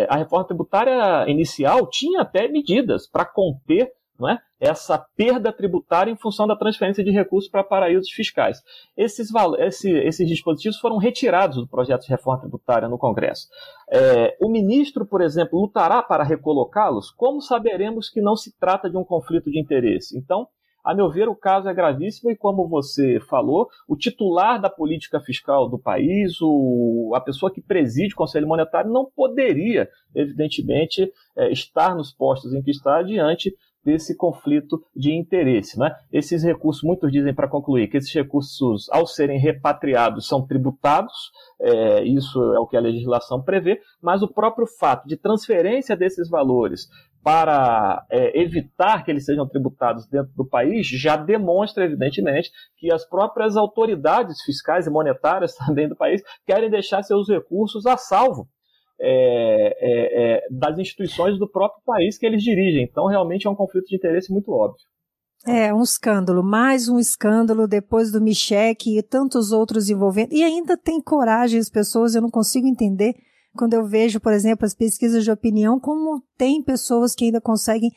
a reforma tributária inicial tinha até medidas para conter não é? essa perda tributária em função da transferência de recursos para paraísos fiscais. Esses, esse, esses dispositivos foram retirados do projeto de reforma tributária no Congresso. É, o ministro, por exemplo, lutará para recolocá-los? Como saberemos que não se trata de um conflito de interesse? Então, a meu ver, o caso é gravíssimo e, como você falou, o titular da política fiscal do país, o, a pessoa que preside o Conselho Monetário, não poderia, evidentemente, é, estar nos postos em que está diante desse conflito de interesse. Né? Esses recursos, muitos dizem para concluir que esses recursos, ao serem repatriados, são tributados, é, isso é o que a legislação prevê, mas o próprio fato de transferência desses valores para é, evitar que eles sejam tributados dentro do país já demonstra, evidentemente, que as próprias autoridades fiscais e monetárias também do país querem deixar seus recursos a salvo é, é, é, das instituições do próprio país que eles dirigem. Então, realmente é um conflito de interesse muito óbvio. É, um escândalo, mais um escândalo depois do Michek e tantos outros envolvendo. E ainda tem coragem as pessoas, eu não consigo entender quando eu vejo, por exemplo, as pesquisas de opinião, como tem pessoas que ainda conseguem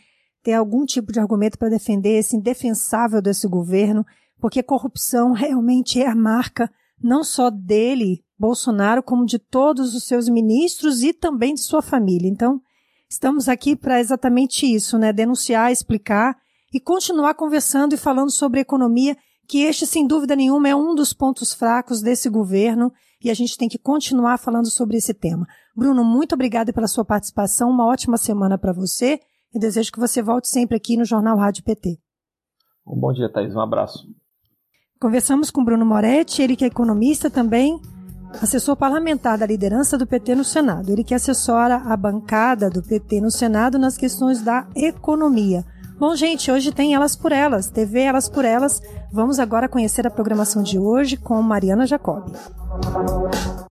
ter algum tipo de argumento para defender esse indefensável desse governo, porque corrupção realmente é a marca não só dele, Bolsonaro, como de todos os seus ministros e também de sua família. Então, estamos aqui para exatamente isso, né? Denunciar, explicar e continuar conversando e falando sobre economia, que este, sem dúvida nenhuma, é um dos pontos fracos desse governo e a gente tem que continuar falando sobre esse tema. Bruno, muito obrigada pela sua participação, uma ótima semana para você e desejo que você volte sempre aqui no Jornal Rádio PT. Um bom dia, Thaís. Um abraço. Conversamos com Bruno Moretti, ele que é economista também, assessor parlamentar da liderança do PT no Senado. Ele que assessora a bancada do PT no Senado nas questões da economia. Bom, gente, hoje tem Elas por Elas, TV Elas por Elas. Vamos agora conhecer a programação de hoje com Mariana Jacobi.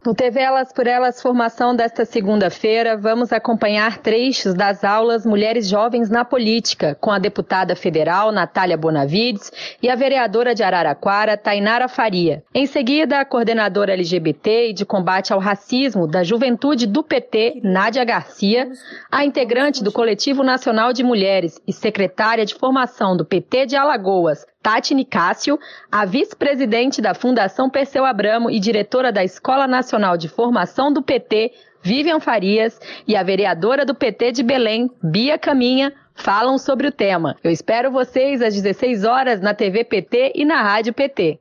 No TV Elas por Elas Formação desta segunda-feira, vamos acompanhar trechos das aulas Mulheres Jovens na Política, com a deputada federal Natália Bonavides e a vereadora de Araraquara, Tainara Faria. Em seguida, a coordenadora LGBT e de combate ao racismo da Juventude do PT, Nádia Garcia, a integrante do Coletivo Nacional de Mulheres e secretária de formação do PT de Alagoas, Tati Nicásio, a vice-presidente da Fundação Perseu Abramo e diretora da Escola Nacional de Formação do PT, Vivian Farias, e a vereadora do PT de Belém, Bia Caminha, falam sobre o tema. Eu espero vocês às 16 horas na TV PT e na Rádio PT.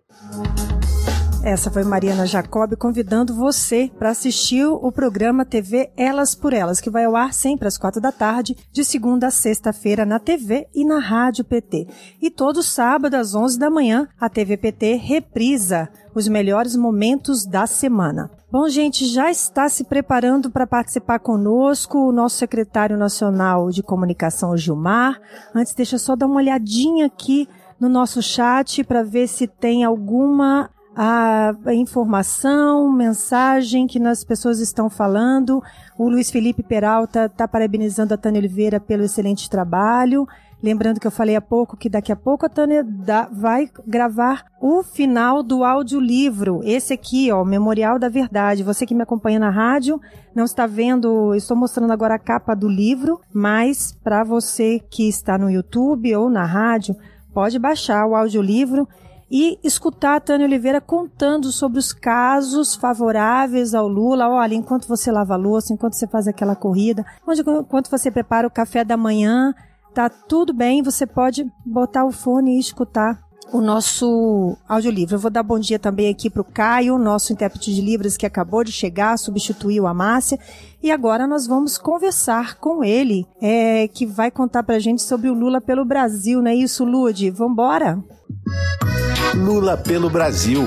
Essa foi Mariana Jacob convidando você para assistir o programa TV Elas por Elas, que vai ao ar sempre às quatro da tarde, de segunda a sexta-feira na TV e na Rádio PT. E todo sábado às onze da manhã, a TV PT reprisa os melhores momentos da semana. Bom, gente, já está se preparando para participar conosco o nosso secretário nacional de comunicação, Gilmar. Antes, deixa eu só dar uma olhadinha aqui no nosso chat para ver se tem alguma a informação, mensagem que as pessoas estão falando. O Luiz Felipe Peralta está parabenizando a Tânia Oliveira pelo excelente trabalho. Lembrando que eu falei há pouco que daqui a pouco a Tânia vai gravar o final do audiolivro. Esse aqui, ó, Memorial da Verdade. Você que me acompanha na rádio, não está vendo, estou mostrando agora a capa do livro, mas para você que está no YouTube ou na rádio, pode baixar o audiolivro e escutar a Tânia Oliveira contando sobre os casos favoráveis ao Lula. Olha, enquanto você lava a louça, enquanto você faz aquela corrida, enquanto você prepara o café da manhã, tá tudo bem, você pode botar o fone e escutar o nosso audiolivro. Eu vou dar bom dia também aqui para o Caio, nosso intérprete de livros que acabou de chegar, substituiu a Márcia. E agora nós vamos conversar com ele, é, que vai contar para gente sobre o Lula pelo Brasil, não é isso, Lude? Vambora? Lula pelo Brasil.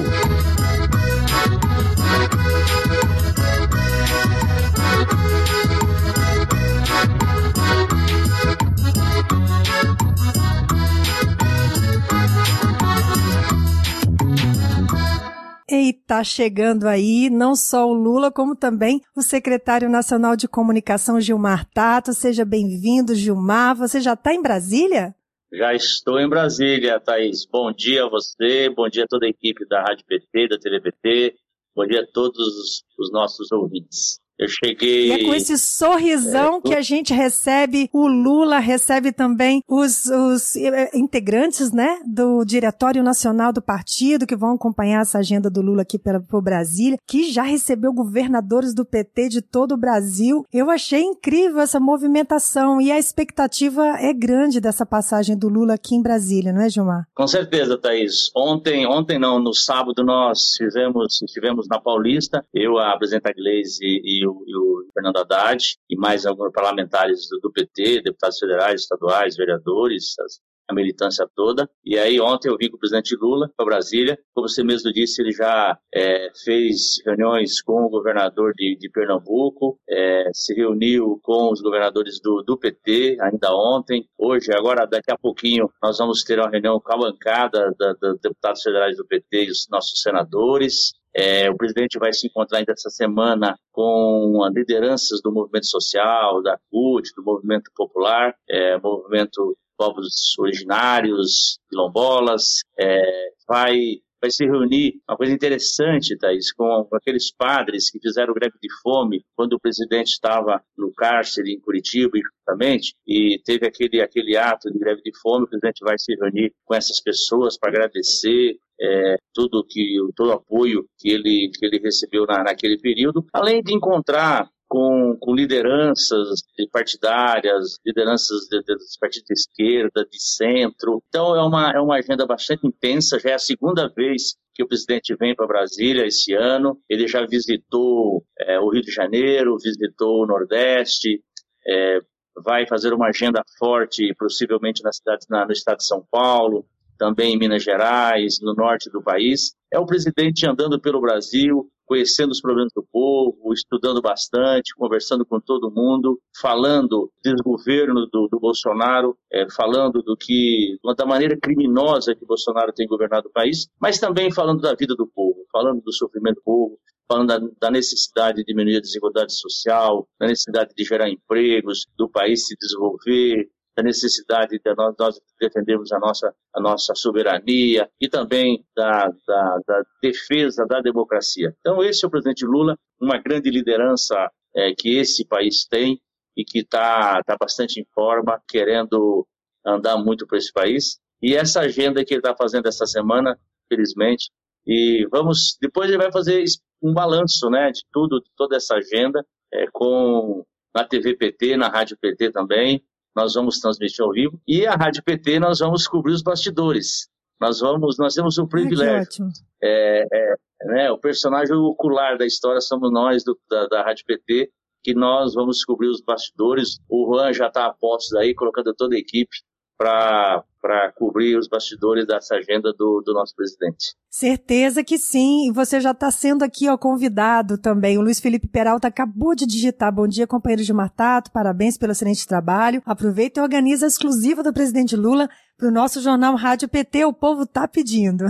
Está chegando aí não só o Lula, como também o secretário nacional de comunicação, Gilmar Tato. Seja bem-vindo, Gilmar. Você já está em Brasília? Já estou em Brasília, Thaís. Bom dia a você, bom dia a toda a equipe da Rádio PT, da TVPT, bom dia a todos os nossos ouvintes. Eu cheguei. E é com esse sorrisão é, que a gente recebe, o Lula recebe também os, os eh, integrantes, né, do Diretório Nacional do Partido, que vão acompanhar essa agenda do Lula aqui pela, por Brasília, que já recebeu governadores do PT de todo o Brasil. Eu achei incrível essa movimentação e a expectativa é grande dessa passagem do Lula aqui em Brasília, não é, Gilmar? Com certeza, Thaís. Ontem, ontem não, no sábado nós fizemos, estivemos na Paulista, eu, a presidenta Gleisi e e o, e o Fernando Haddad, e mais alguns parlamentares do, do PT, deputados federais, estaduais, vereadores, as, a militância toda. E aí ontem eu vim com o presidente Lula para Brasília. Como você mesmo disse, ele já é, fez reuniões com o governador de, de Pernambuco, é, se reuniu com os governadores do, do, PT ainda ontem. Hoje, agora, daqui a pouquinho, nós vamos ter uma reunião com a bancada da, da deputados federais do PT e os nossos senadores. É, o presidente vai se encontrar ainda essa semana com lideranças do movimento social, da CUT, do movimento popular, é, movimento povos originários, quilombolas, é, vai vai se reunir, uma coisa interessante, Thaís, com aqueles padres que fizeram greve de fome quando o presidente estava no cárcere em Curitiba, justamente, e teve aquele, aquele ato de greve de fome, o presidente vai se reunir com essas pessoas para agradecer é, tudo que todo o apoio que ele que ele recebeu na, naquele período, além de encontrar com, com lideranças partidárias, lideranças de, de, dos partidos de esquerda, de centro. Então é uma, é uma agenda bastante intensa, já é a segunda vez que o presidente vem para Brasília esse ano. Ele já visitou é, o Rio de Janeiro, visitou o Nordeste, é, vai fazer uma agenda forte, possivelmente na cidade, na, no estado de São Paulo, também em Minas Gerais, no norte do país. É o presidente andando pelo Brasil, conhecendo os problemas do povo, estudando bastante, conversando com todo mundo, falando do desgoverno do, do Bolsonaro, é, falando do que da maneira criminosa que Bolsonaro tem governado o país, mas também falando da vida do povo, falando do sofrimento do povo, falando da, da, necessidade de diminuir a desigualdade social, da necessidade de gerar empregos, do país se desenvolver, da necessidade de nós, nós defendermos a nossa, a nossa soberania e também da, da, da, defesa da democracia. Então, esse é o presidente Lula, uma grande liderança é, que esse país tem e que está tá bastante em forma, querendo andar muito para esse país. E essa agenda que ele está fazendo essa semana, felizmente, e vamos, depois ele vai fazer um balanço, né, de tudo, de toda essa agenda, é, com na TV PT, na Rádio PT também, nós vamos transmitir ao vivo, e a Rádio PT nós vamos cobrir os bastidores. Nós vamos, nós temos um privilégio. É, é, né, o personagem ocular da história somos nós do, da, da Rádio PT, que nós vamos descobrir os bastidores. O Juan já está a postos aí, colocando toda a equipe para cobrir os bastidores dessa agenda do, do nosso presidente. Certeza que sim. E você já está sendo aqui ó, convidado também. O Luiz Felipe Peralta acabou de digitar. Bom dia, companheiro de Matato. Parabéns pelo excelente trabalho. Aproveita e organiza a exclusiva do presidente Lula para o nosso jornal Rádio PT. O povo tá pedindo.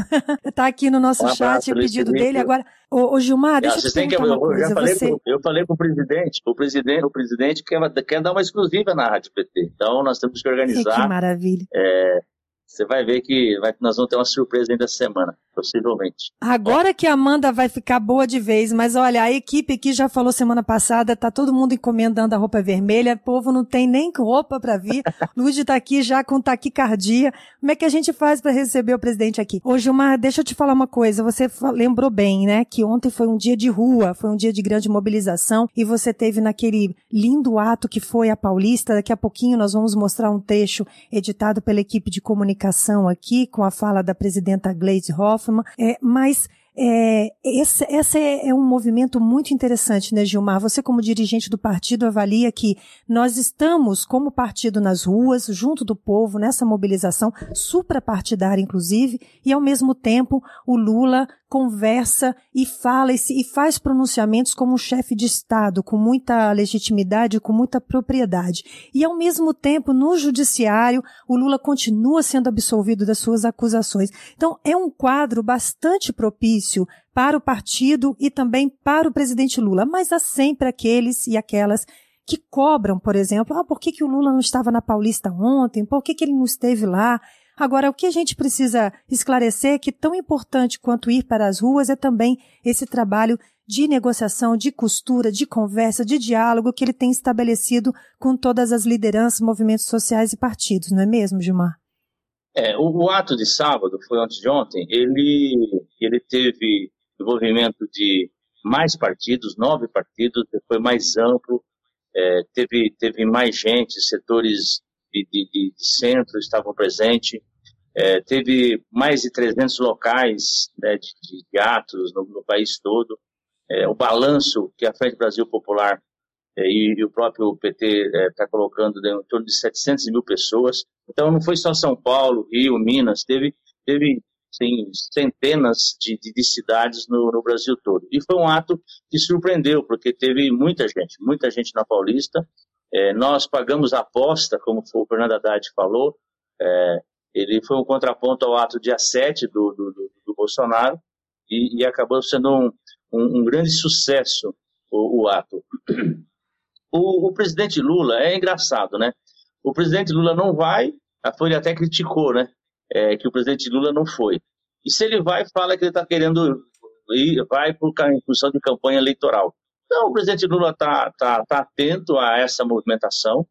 Está aqui no nosso um chat o pedido Felipe. dele. Agora, ô, ô Gilmar, deixa eu te perguntar que, uma coisa. Eu falei, você... pro, eu falei com o presidente. O presidente, o presidente quer, quer dar uma exclusiva na Rádio PT. Então, nós temos que organizar. Que maravilha. É, você vai ver que vai, nós vamos ter uma surpresa ainda essa semana, possivelmente. Agora que a Amanda vai ficar boa de vez, mas olha, a equipe aqui já falou semana passada, tá todo mundo encomendando a roupa vermelha, o povo não tem nem roupa para vir. Luiz tá aqui já com taquicardia. Como é que a gente faz para receber o presidente aqui? Ô Gilmar, deixa eu te falar uma coisa, você lembrou bem, né, que ontem foi um dia de rua, foi um dia de grande mobilização e você teve naquele lindo ato que foi a Paulista, daqui a pouquinho nós vamos mostrar um texto editado pela equipe de comunicação aqui com a fala da presidenta Gleisi É, mas é, esse, esse é um movimento muito interessante, né, Gilmar? Você, como dirigente do partido, avalia que nós estamos, como partido, nas ruas, junto do povo, nessa mobilização suprapartidária, inclusive, e ao mesmo tempo o Lula conversa e fala e, se, e faz pronunciamentos como um chefe de Estado, com muita legitimidade, com muita propriedade. E ao mesmo tempo, no judiciário, o Lula continua sendo absolvido das suas acusações. Então, é um quadro bastante propício para o partido e também para o presidente Lula, mas há sempre aqueles e aquelas que cobram, por exemplo, ah, por que, que o Lula não estava na Paulista ontem? Por que, que ele não esteve lá? Agora, o que a gente precisa esclarecer é que tão importante quanto ir para as ruas é também esse trabalho de negociação, de costura, de conversa, de diálogo que ele tem estabelecido com todas as lideranças, movimentos sociais e partidos, não é mesmo, Gilmar? É, o, o ato de sábado, foi antes de ontem, ele, ele teve envolvimento de mais partidos, nove partidos, foi mais amplo, é, teve, teve mais gente, setores de, de, de, centro estavam presentes. É, teve mais de 300 locais né, de, de, atos no, no, país todo. É, o balanço que a Frente Brasil Popular é, e, e, o próprio PT está é, colocando em torno de 700 mil pessoas. Então não foi só São Paulo, Rio, Minas, teve, teve centenas de, de cidades no, no, Brasil todo. E foi um ato que surpreendeu, porque teve muita gente, muita gente na Paulista, é, nós pagamos a aposta, como o Fernando Haddad falou, é, ele foi um contraponto ao ato dia 7 do, do, do, do Bolsonaro e, e, acabou sendo um, um, um grande sucesso o, o ato. O, o, presidente Lula é engraçado, né? O presidente Lula não vai, a Folha até criticou, né? É, que o presidente Lula não foi. E se ele vai, fala que ele está querendo ir, vai por função de campanha eleitoral. Então, o presidente Lula está tá, tá atento a essa movimentação.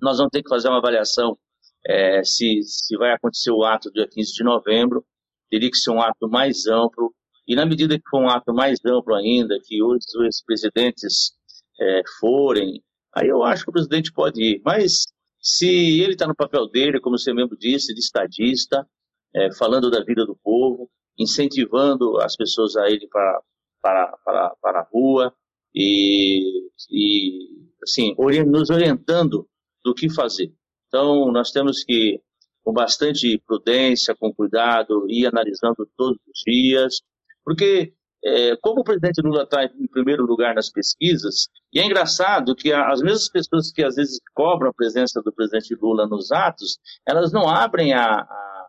Nós vamos ter que fazer uma avaliação é, se, se vai acontecer o ato dia 15 de novembro. Teria que ser um ato mais amplo. E na medida que for um ato mais amplo ainda, que os, os presidentes é, forem, aí eu acho que o presidente pode ir. Mas se ele está no papel dele, como você mesmo disse, de estadista, é, falando da vida do povo, incentivando as pessoas a irem para, para, para, para a rua, e, e assim, nos orientando do que fazer. Então, nós temos que, com bastante prudência, com cuidado, ir analisando todos os dias, porque é, como o presidente Lula está em primeiro lugar nas pesquisas, e é engraçado que as mesmas pessoas que às vezes cobram a presença do presidente Lula nos atos, elas não abrem a, a,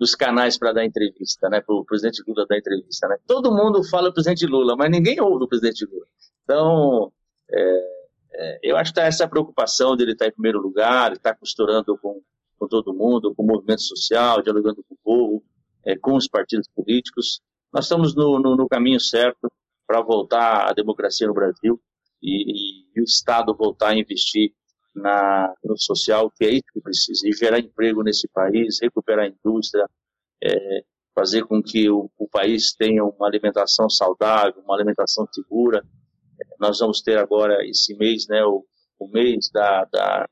os canais para dar entrevista, né, para o presidente Lula dar entrevista. Né? Todo mundo fala o presidente Lula, mas ninguém ouve o presidente Lula. Então, é, é, eu acho que tá essa preocupação dele estar tá em primeiro lugar, estar tá costurando com, com todo mundo, com o movimento social, dialogando com o povo, é, com os partidos políticos. Nós estamos no, no, no caminho certo para voltar à democracia no Brasil e, e, o Estado voltar a investir na, no social, que é isso que precisa, e gerar emprego nesse país, recuperar a indústria, é, fazer com que o, o, país tenha uma alimentação saudável, uma alimentação segura. nós vamos ter agora esse mês, né, o, o mês da, da,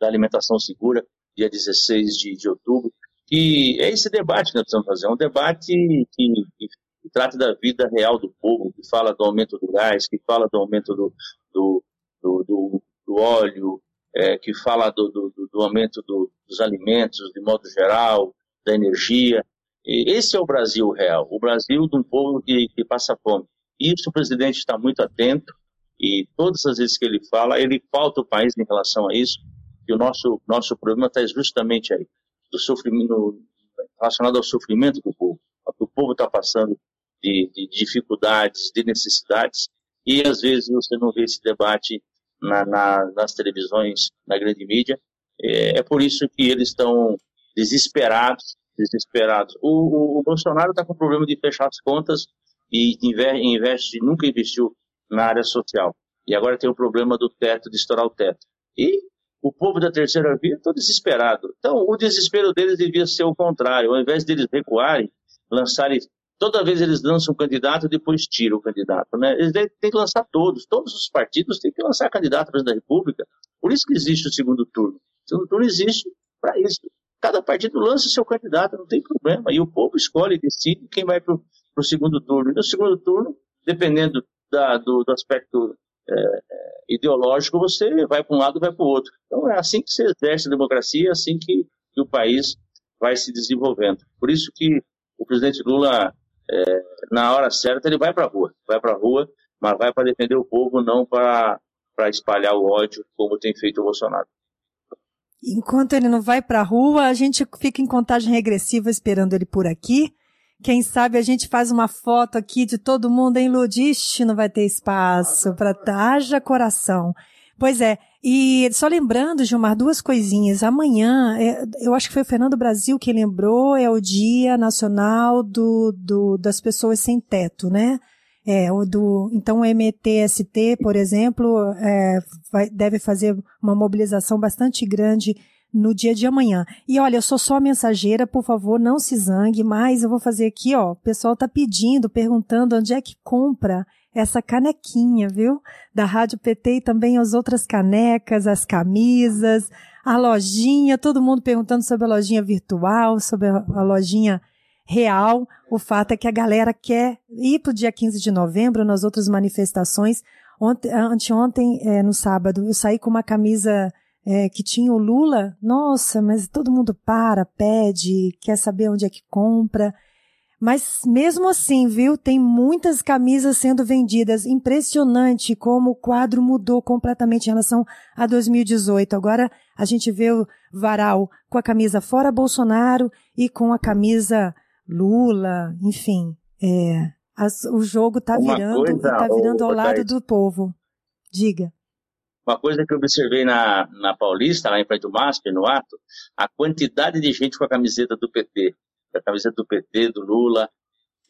da, alimentação segura, dia 16 de, de outubro, e é esse debate que nós precisamos fazer, é um debate que, que, que trata da vida real do povo, que fala do aumento do gás, que fala do aumento do, do, do, do, do óleo, é, que fala do, do, do aumento dos alimentos, de modo geral, da energia. E esse é o Brasil real, o Brasil de um povo que, que passa fome. Isso o presidente está muito atento e todas as vezes que ele fala, ele falta o país em relação a isso, e o nosso, nosso problema está justamente aí do sofrimento, relacionado ao sofrimento do povo. O povo está passando de, de, dificuldades, de necessidades, e às vezes você não vê esse debate na, na, nas televisões, na grande mídia. É, é por isso que eles estão desesperados, desesperados. O, o, o Bolsonaro está com problema de fechar as contas e investe, nunca investiu na área social. E agora tem o problema do teto, de estourar o teto. E o povo da terceira via está desesperado. Então, o desespero deles devia ser o contrário. Ao invés deles recuarem, lançarem. Toda vez eles lançam um candidato, depois tiram o candidato. Né? Eles têm que lançar todos. Todos os partidos têm que lançar candidato para presidente da República. Por isso que existe o segundo turno. O segundo turno existe para isso. Cada partido lança seu candidato, não tem problema. E o povo escolhe, decide quem vai para o segundo turno. E no segundo turno, dependendo da, do, do aspecto é, ideológico, você vai para um lado vai para o outro. Então é assim que se exerce a democracia, é assim que, que o país vai se desenvolvendo. Por isso que o presidente Lula, é, na hora certa, ele vai para a rua, vai para a rua, mas vai para defender o povo, não para espalhar o ódio, como tem feito o Bolsonaro. Enquanto ele não vai para a rua, a gente fica em contagem regressiva esperando ele por aqui. Quem sabe a gente faz uma foto aqui de todo mundo em Ludiste, não vai ter espaço para haja coração. Pois é, e só lembrando, Gilmar, duas coisinhas. Amanhã, é, eu acho que foi o Fernando Brasil que lembrou, é o Dia Nacional do, do, das Pessoas Sem Teto, né? É, o do, então o MTST, por exemplo, é, vai, deve fazer uma mobilização bastante grande no dia de amanhã. E olha, eu sou só mensageira, por favor, não se zangue, mas eu vou fazer aqui, ó. O pessoal tá pedindo, perguntando onde é que compra essa canequinha, viu? Da Rádio PT e também as outras canecas, as camisas, a lojinha, todo mundo perguntando sobre a lojinha virtual, sobre a lojinha real. O fato é que a galera quer ir pro dia 15 de novembro nas outras manifestações. Ontem, anteontem, é, no sábado, eu saí com uma camisa é, que tinha o Lula, nossa, mas todo mundo para, pede, quer saber onde é que compra. Mas mesmo assim, viu, tem muitas camisas sendo vendidas. Impressionante como o quadro mudou completamente em relação a 2018. Agora a gente vê o Varal com a camisa fora Bolsonaro e com a camisa Lula, enfim. É, as, o jogo está virando, coisa, tá virando ao lado do povo. Diga. Uma coisa que eu observei na, na Paulista, lá em frente do MASP, no ato, a quantidade de gente com a camiseta do PT. A camiseta do PT, do Lula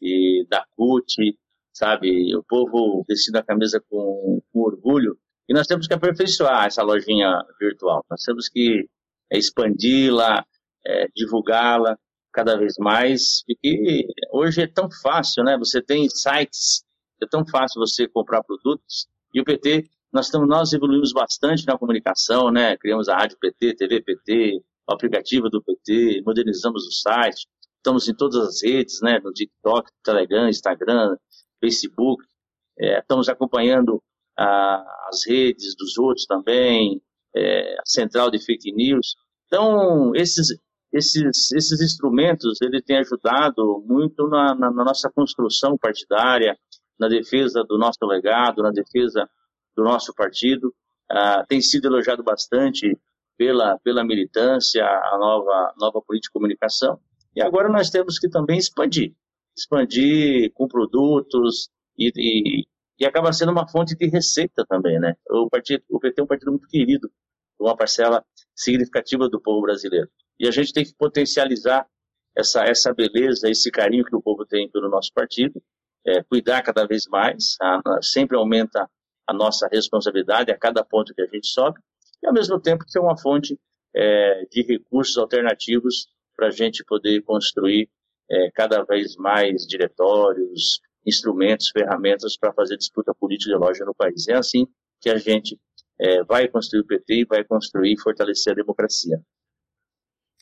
e da CUT, sabe? O povo vestindo a camisa com, com orgulho. E nós temos que aperfeiçoar essa lojinha virtual. Nós temos que é, expandi-la, é, divulgá-la cada vez mais, porque hoje é tão fácil, né? Você tem sites, é tão fácil você comprar produtos, e o PT nós, estamos, nós evoluímos bastante na comunicação, né? Criamos a Rádio PT, TV PT, o aplicativo do PT, modernizamos o site, estamos em todas as redes, né? No TikTok, Telegram, Instagram, Facebook, é, estamos acompanhando a, as redes dos outros também, é, a central de fake news. Então, esses, esses, esses instrumentos ele tem ajudado muito na, na, na, nossa construção partidária, na defesa do nosso legado, na defesa do nosso partido. Ah, tem sido elogiado bastante pela, pela militância, a nova, nova política de comunicação. E agora nós temos que também expandir expandir com produtos e, e, e, acaba sendo uma fonte de receita também, né? O, partido, o PT é um partido muito querido, uma parcela significativa do povo brasileiro. E a gente tem que potencializar essa, essa beleza, esse carinho que o povo tem pelo nosso partido, é, cuidar cada vez mais, a, a, sempre aumenta a nossa responsabilidade a cada ponto que a gente sobe, e ao mesmo tempo ser uma fonte é, de recursos alternativos para a gente poder construir é, cada vez mais diretórios, instrumentos, ferramentas para fazer disputa política e ideológica no país. É assim que a gente é, vai construir o PT e vai construir e fortalecer a democracia.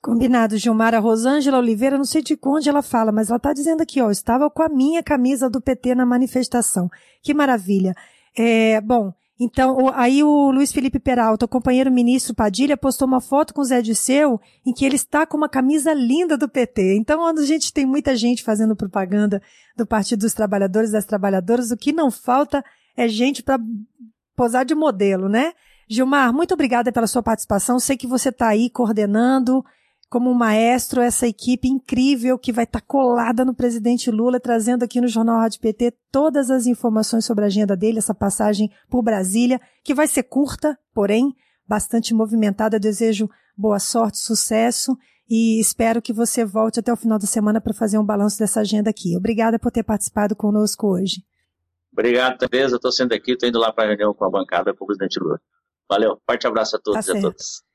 Combinado, Gilmara Rosângela Oliveira, não sei de onde ela fala, mas ela está dizendo aqui, ó, estava com a minha camisa do PT na manifestação. Que maravilha. É, bom, então, aí o Luiz Felipe Peralta, o companheiro ministro Padilha, postou uma foto com o Zé Disseu em que ele está com uma camisa linda do PT. Então, a gente tem muita gente fazendo propaganda do Partido dos Trabalhadores das Trabalhadoras, o que não falta é gente para posar de modelo, né? Gilmar, muito obrigada pela sua participação. Sei que você está aí coordenando como um maestro essa equipe incrível que vai estar tá colada no presidente Lula, trazendo aqui no Jornal Rádio PT todas as informações sobre a agenda dele, essa passagem por Brasília, que vai ser curta, porém bastante movimentada. Eu desejo boa sorte, sucesso e espero que você volte até o final da semana para fazer um balanço dessa agenda aqui. Obrigada por ter participado conosco hoje. Obrigado, Tereza. Estou sendo aqui, estou indo lá para a reunião com a bancada com o presidente Lula. Valeu, forte abraço a todos tá e a todas.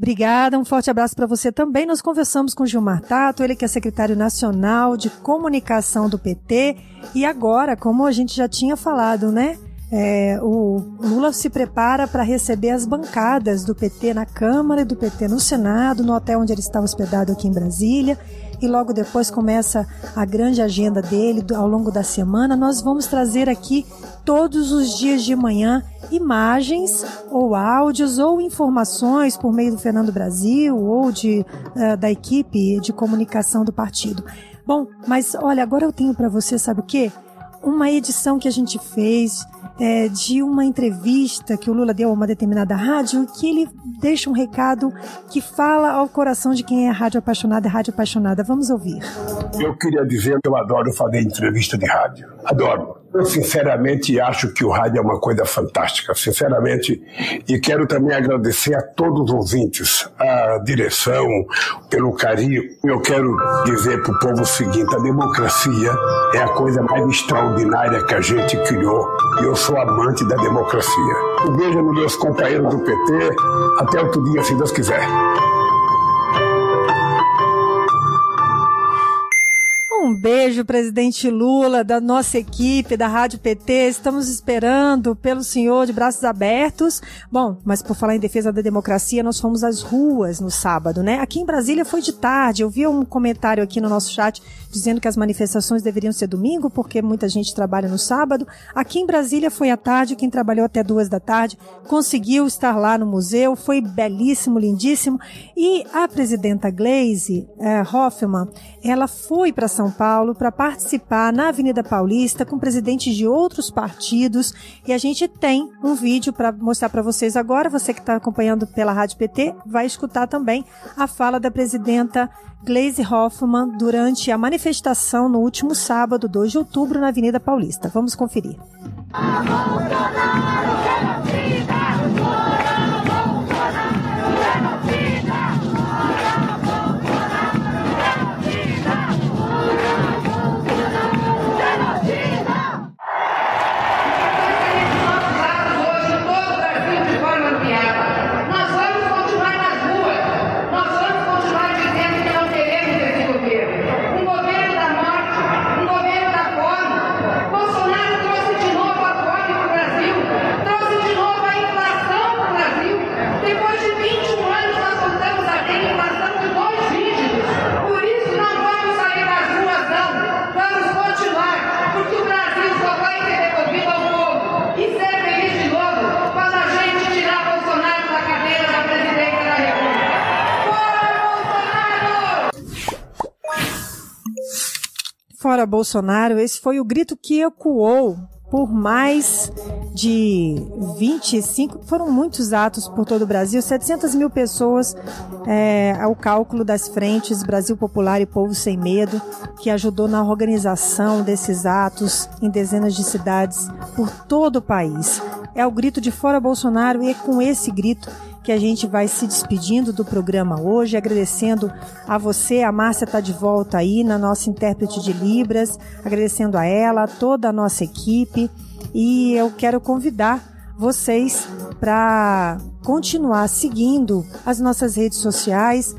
Obrigada, um forte abraço para você também. Nós conversamos com Gilmar Tato, ele que é secretário nacional de comunicação do PT. E agora, como a gente já tinha falado, né? É, o Lula se prepara para receber as bancadas do PT na Câmara e do PT no Senado, no hotel onde ele está hospedado aqui em Brasília. E logo depois começa a grande agenda dele ao longo da semana. Nós vamos trazer aqui todos os dias de manhã imagens ou áudios ou informações por meio do Fernando Brasil ou de, uh, da equipe de comunicação do partido. Bom, mas olha, agora eu tenho para você, sabe o quê? Uma edição que a gente fez é, de uma entrevista que o Lula deu a uma determinada rádio, que ele deixa um recado que fala ao coração de quem é rádio apaixonada rádio apaixonada. Vamos ouvir. Eu queria dizer que eu adoro fazer entrevista de rádio. Adoro. Eu sinceramente acho que o rádio é uma coisa fantástica, sinceramente, e quero também agradecer a todos os ouvintes, a direção, pelo carinho. Eu quero dizer para o povo o seguinte: a democracia é a coisa mais extraordinária que a gente criou. E eu sou amante da democracia. Um beijo nos meus companheiros do PT. Até outro dia, se Deus quiser. Um beijo, presidente Lula, da nossa equipe, da Rádio PT. Estamos esperando pelo senhor de braços abertos. Bom, mas por falar em defesa da democracia, nós fomos às ruas no sábado, né? Aqui em Brasília foi de tarde. Eu vi um comentário aqui no nosso chat dizendo que as manifestações deveriam ser domingo, porque muita gente trabalha no sábado. Aqui em Brasília foi à tarde. Quem trabalhou até duas da tarde conseguiu estar lá no museu. Foi belíssimo, lindíssimo. E a presidenta Glaze eh, Hoffman, ela foi para São Paulo para participar na Avenida Paulista com presidentes de outros partidos e a gente tem um vídeo para mostrar para vocês agora. Você que está acompanhando pela Rádio PT vai escutar também a fala da presidenta Glaze Hoffman durante a manifestação no último sábado, 2 de outubro, na Avenida Paulista. Vamos conferir. Fora Bolsonaro, esse foi o grito que ecoou por mais de 25, foram muitos atos por todo o Brasil, 700 mil pessoas é, ao cálculo das frentes Brasil Popular e Povo Sem Medo, que ajudou na organização desses atos em dezenas de cidades por todo o país. É o grito de fora Bolsonaro e é com esse grito que a gente vai se despedindo do programa hoje, agradecendo a você, a Márcia está de volta aí na nossa intérprete de Libras, agradecendo a ela, toda a nossa equipe e eu quero convidar vocês para continuar seguindo as nossas redes sociais,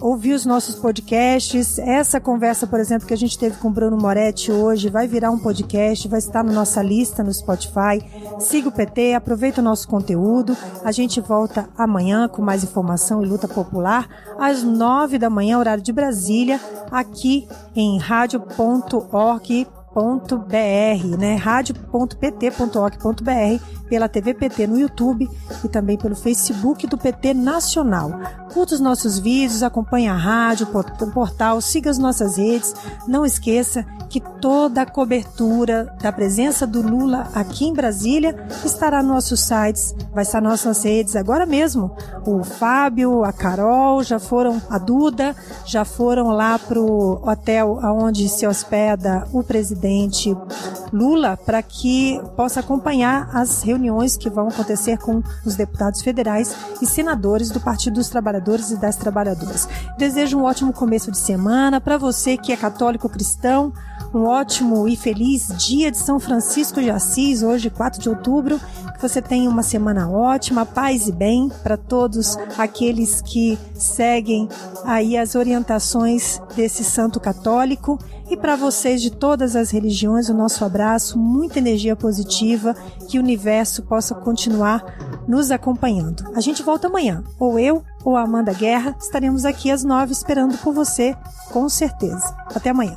ouvir os nossos podcasts. Essa conversa, por exemplo, que a gente teve com o Bruno Moretti hoje, vai virar um podcast, vai estar na nossa lista no Spotify. Siga o PT, aproveita o nosso conteúdo. A gente volta amanhã com mais informação e luta popular, às nove da manhã, horário de Brasília, aqui em rádio.org rádio.pt.org.br, né? rádio.pt.org.br, pela TV PT no YouTube e também pelo Facebook do PT Nacional. Curta os nossos vídeos, acompanhe a rádio, o portal, siga as nossas redes. Não esqueça que toda a cobertura da presença do Lula aqui em Brasília estará nos nossos sites, vai estar nas nossas redes agora mesmo. O Fábio, a Carol já foram, a Duda já foram lá para o hotel onde se hospeda o presidente Lula para que possa acompanhar as reuniões que vão acontecer com os deputados federais e senadores do Partido dos Trabalhadores e das Trabalhadoras. Desejo um ótimo começo de semana para você que é católico cristão um ótimo e feliz dia de São Francisco de Assis, hoje, 4 de outubro. Que você tenha uma semana ótima, paz e bem para todos aqueles que seguem aí as orientações desse santo católico. E para vocês de todas as religiões, o nosso abraço, muita energia positiva, que o universo possa continuar nos acompanhando. A gente volta amanhã, ou eu ou a Amanda Guerra estaremos aqui às nove esperando por você, com certeza. Até amanhã.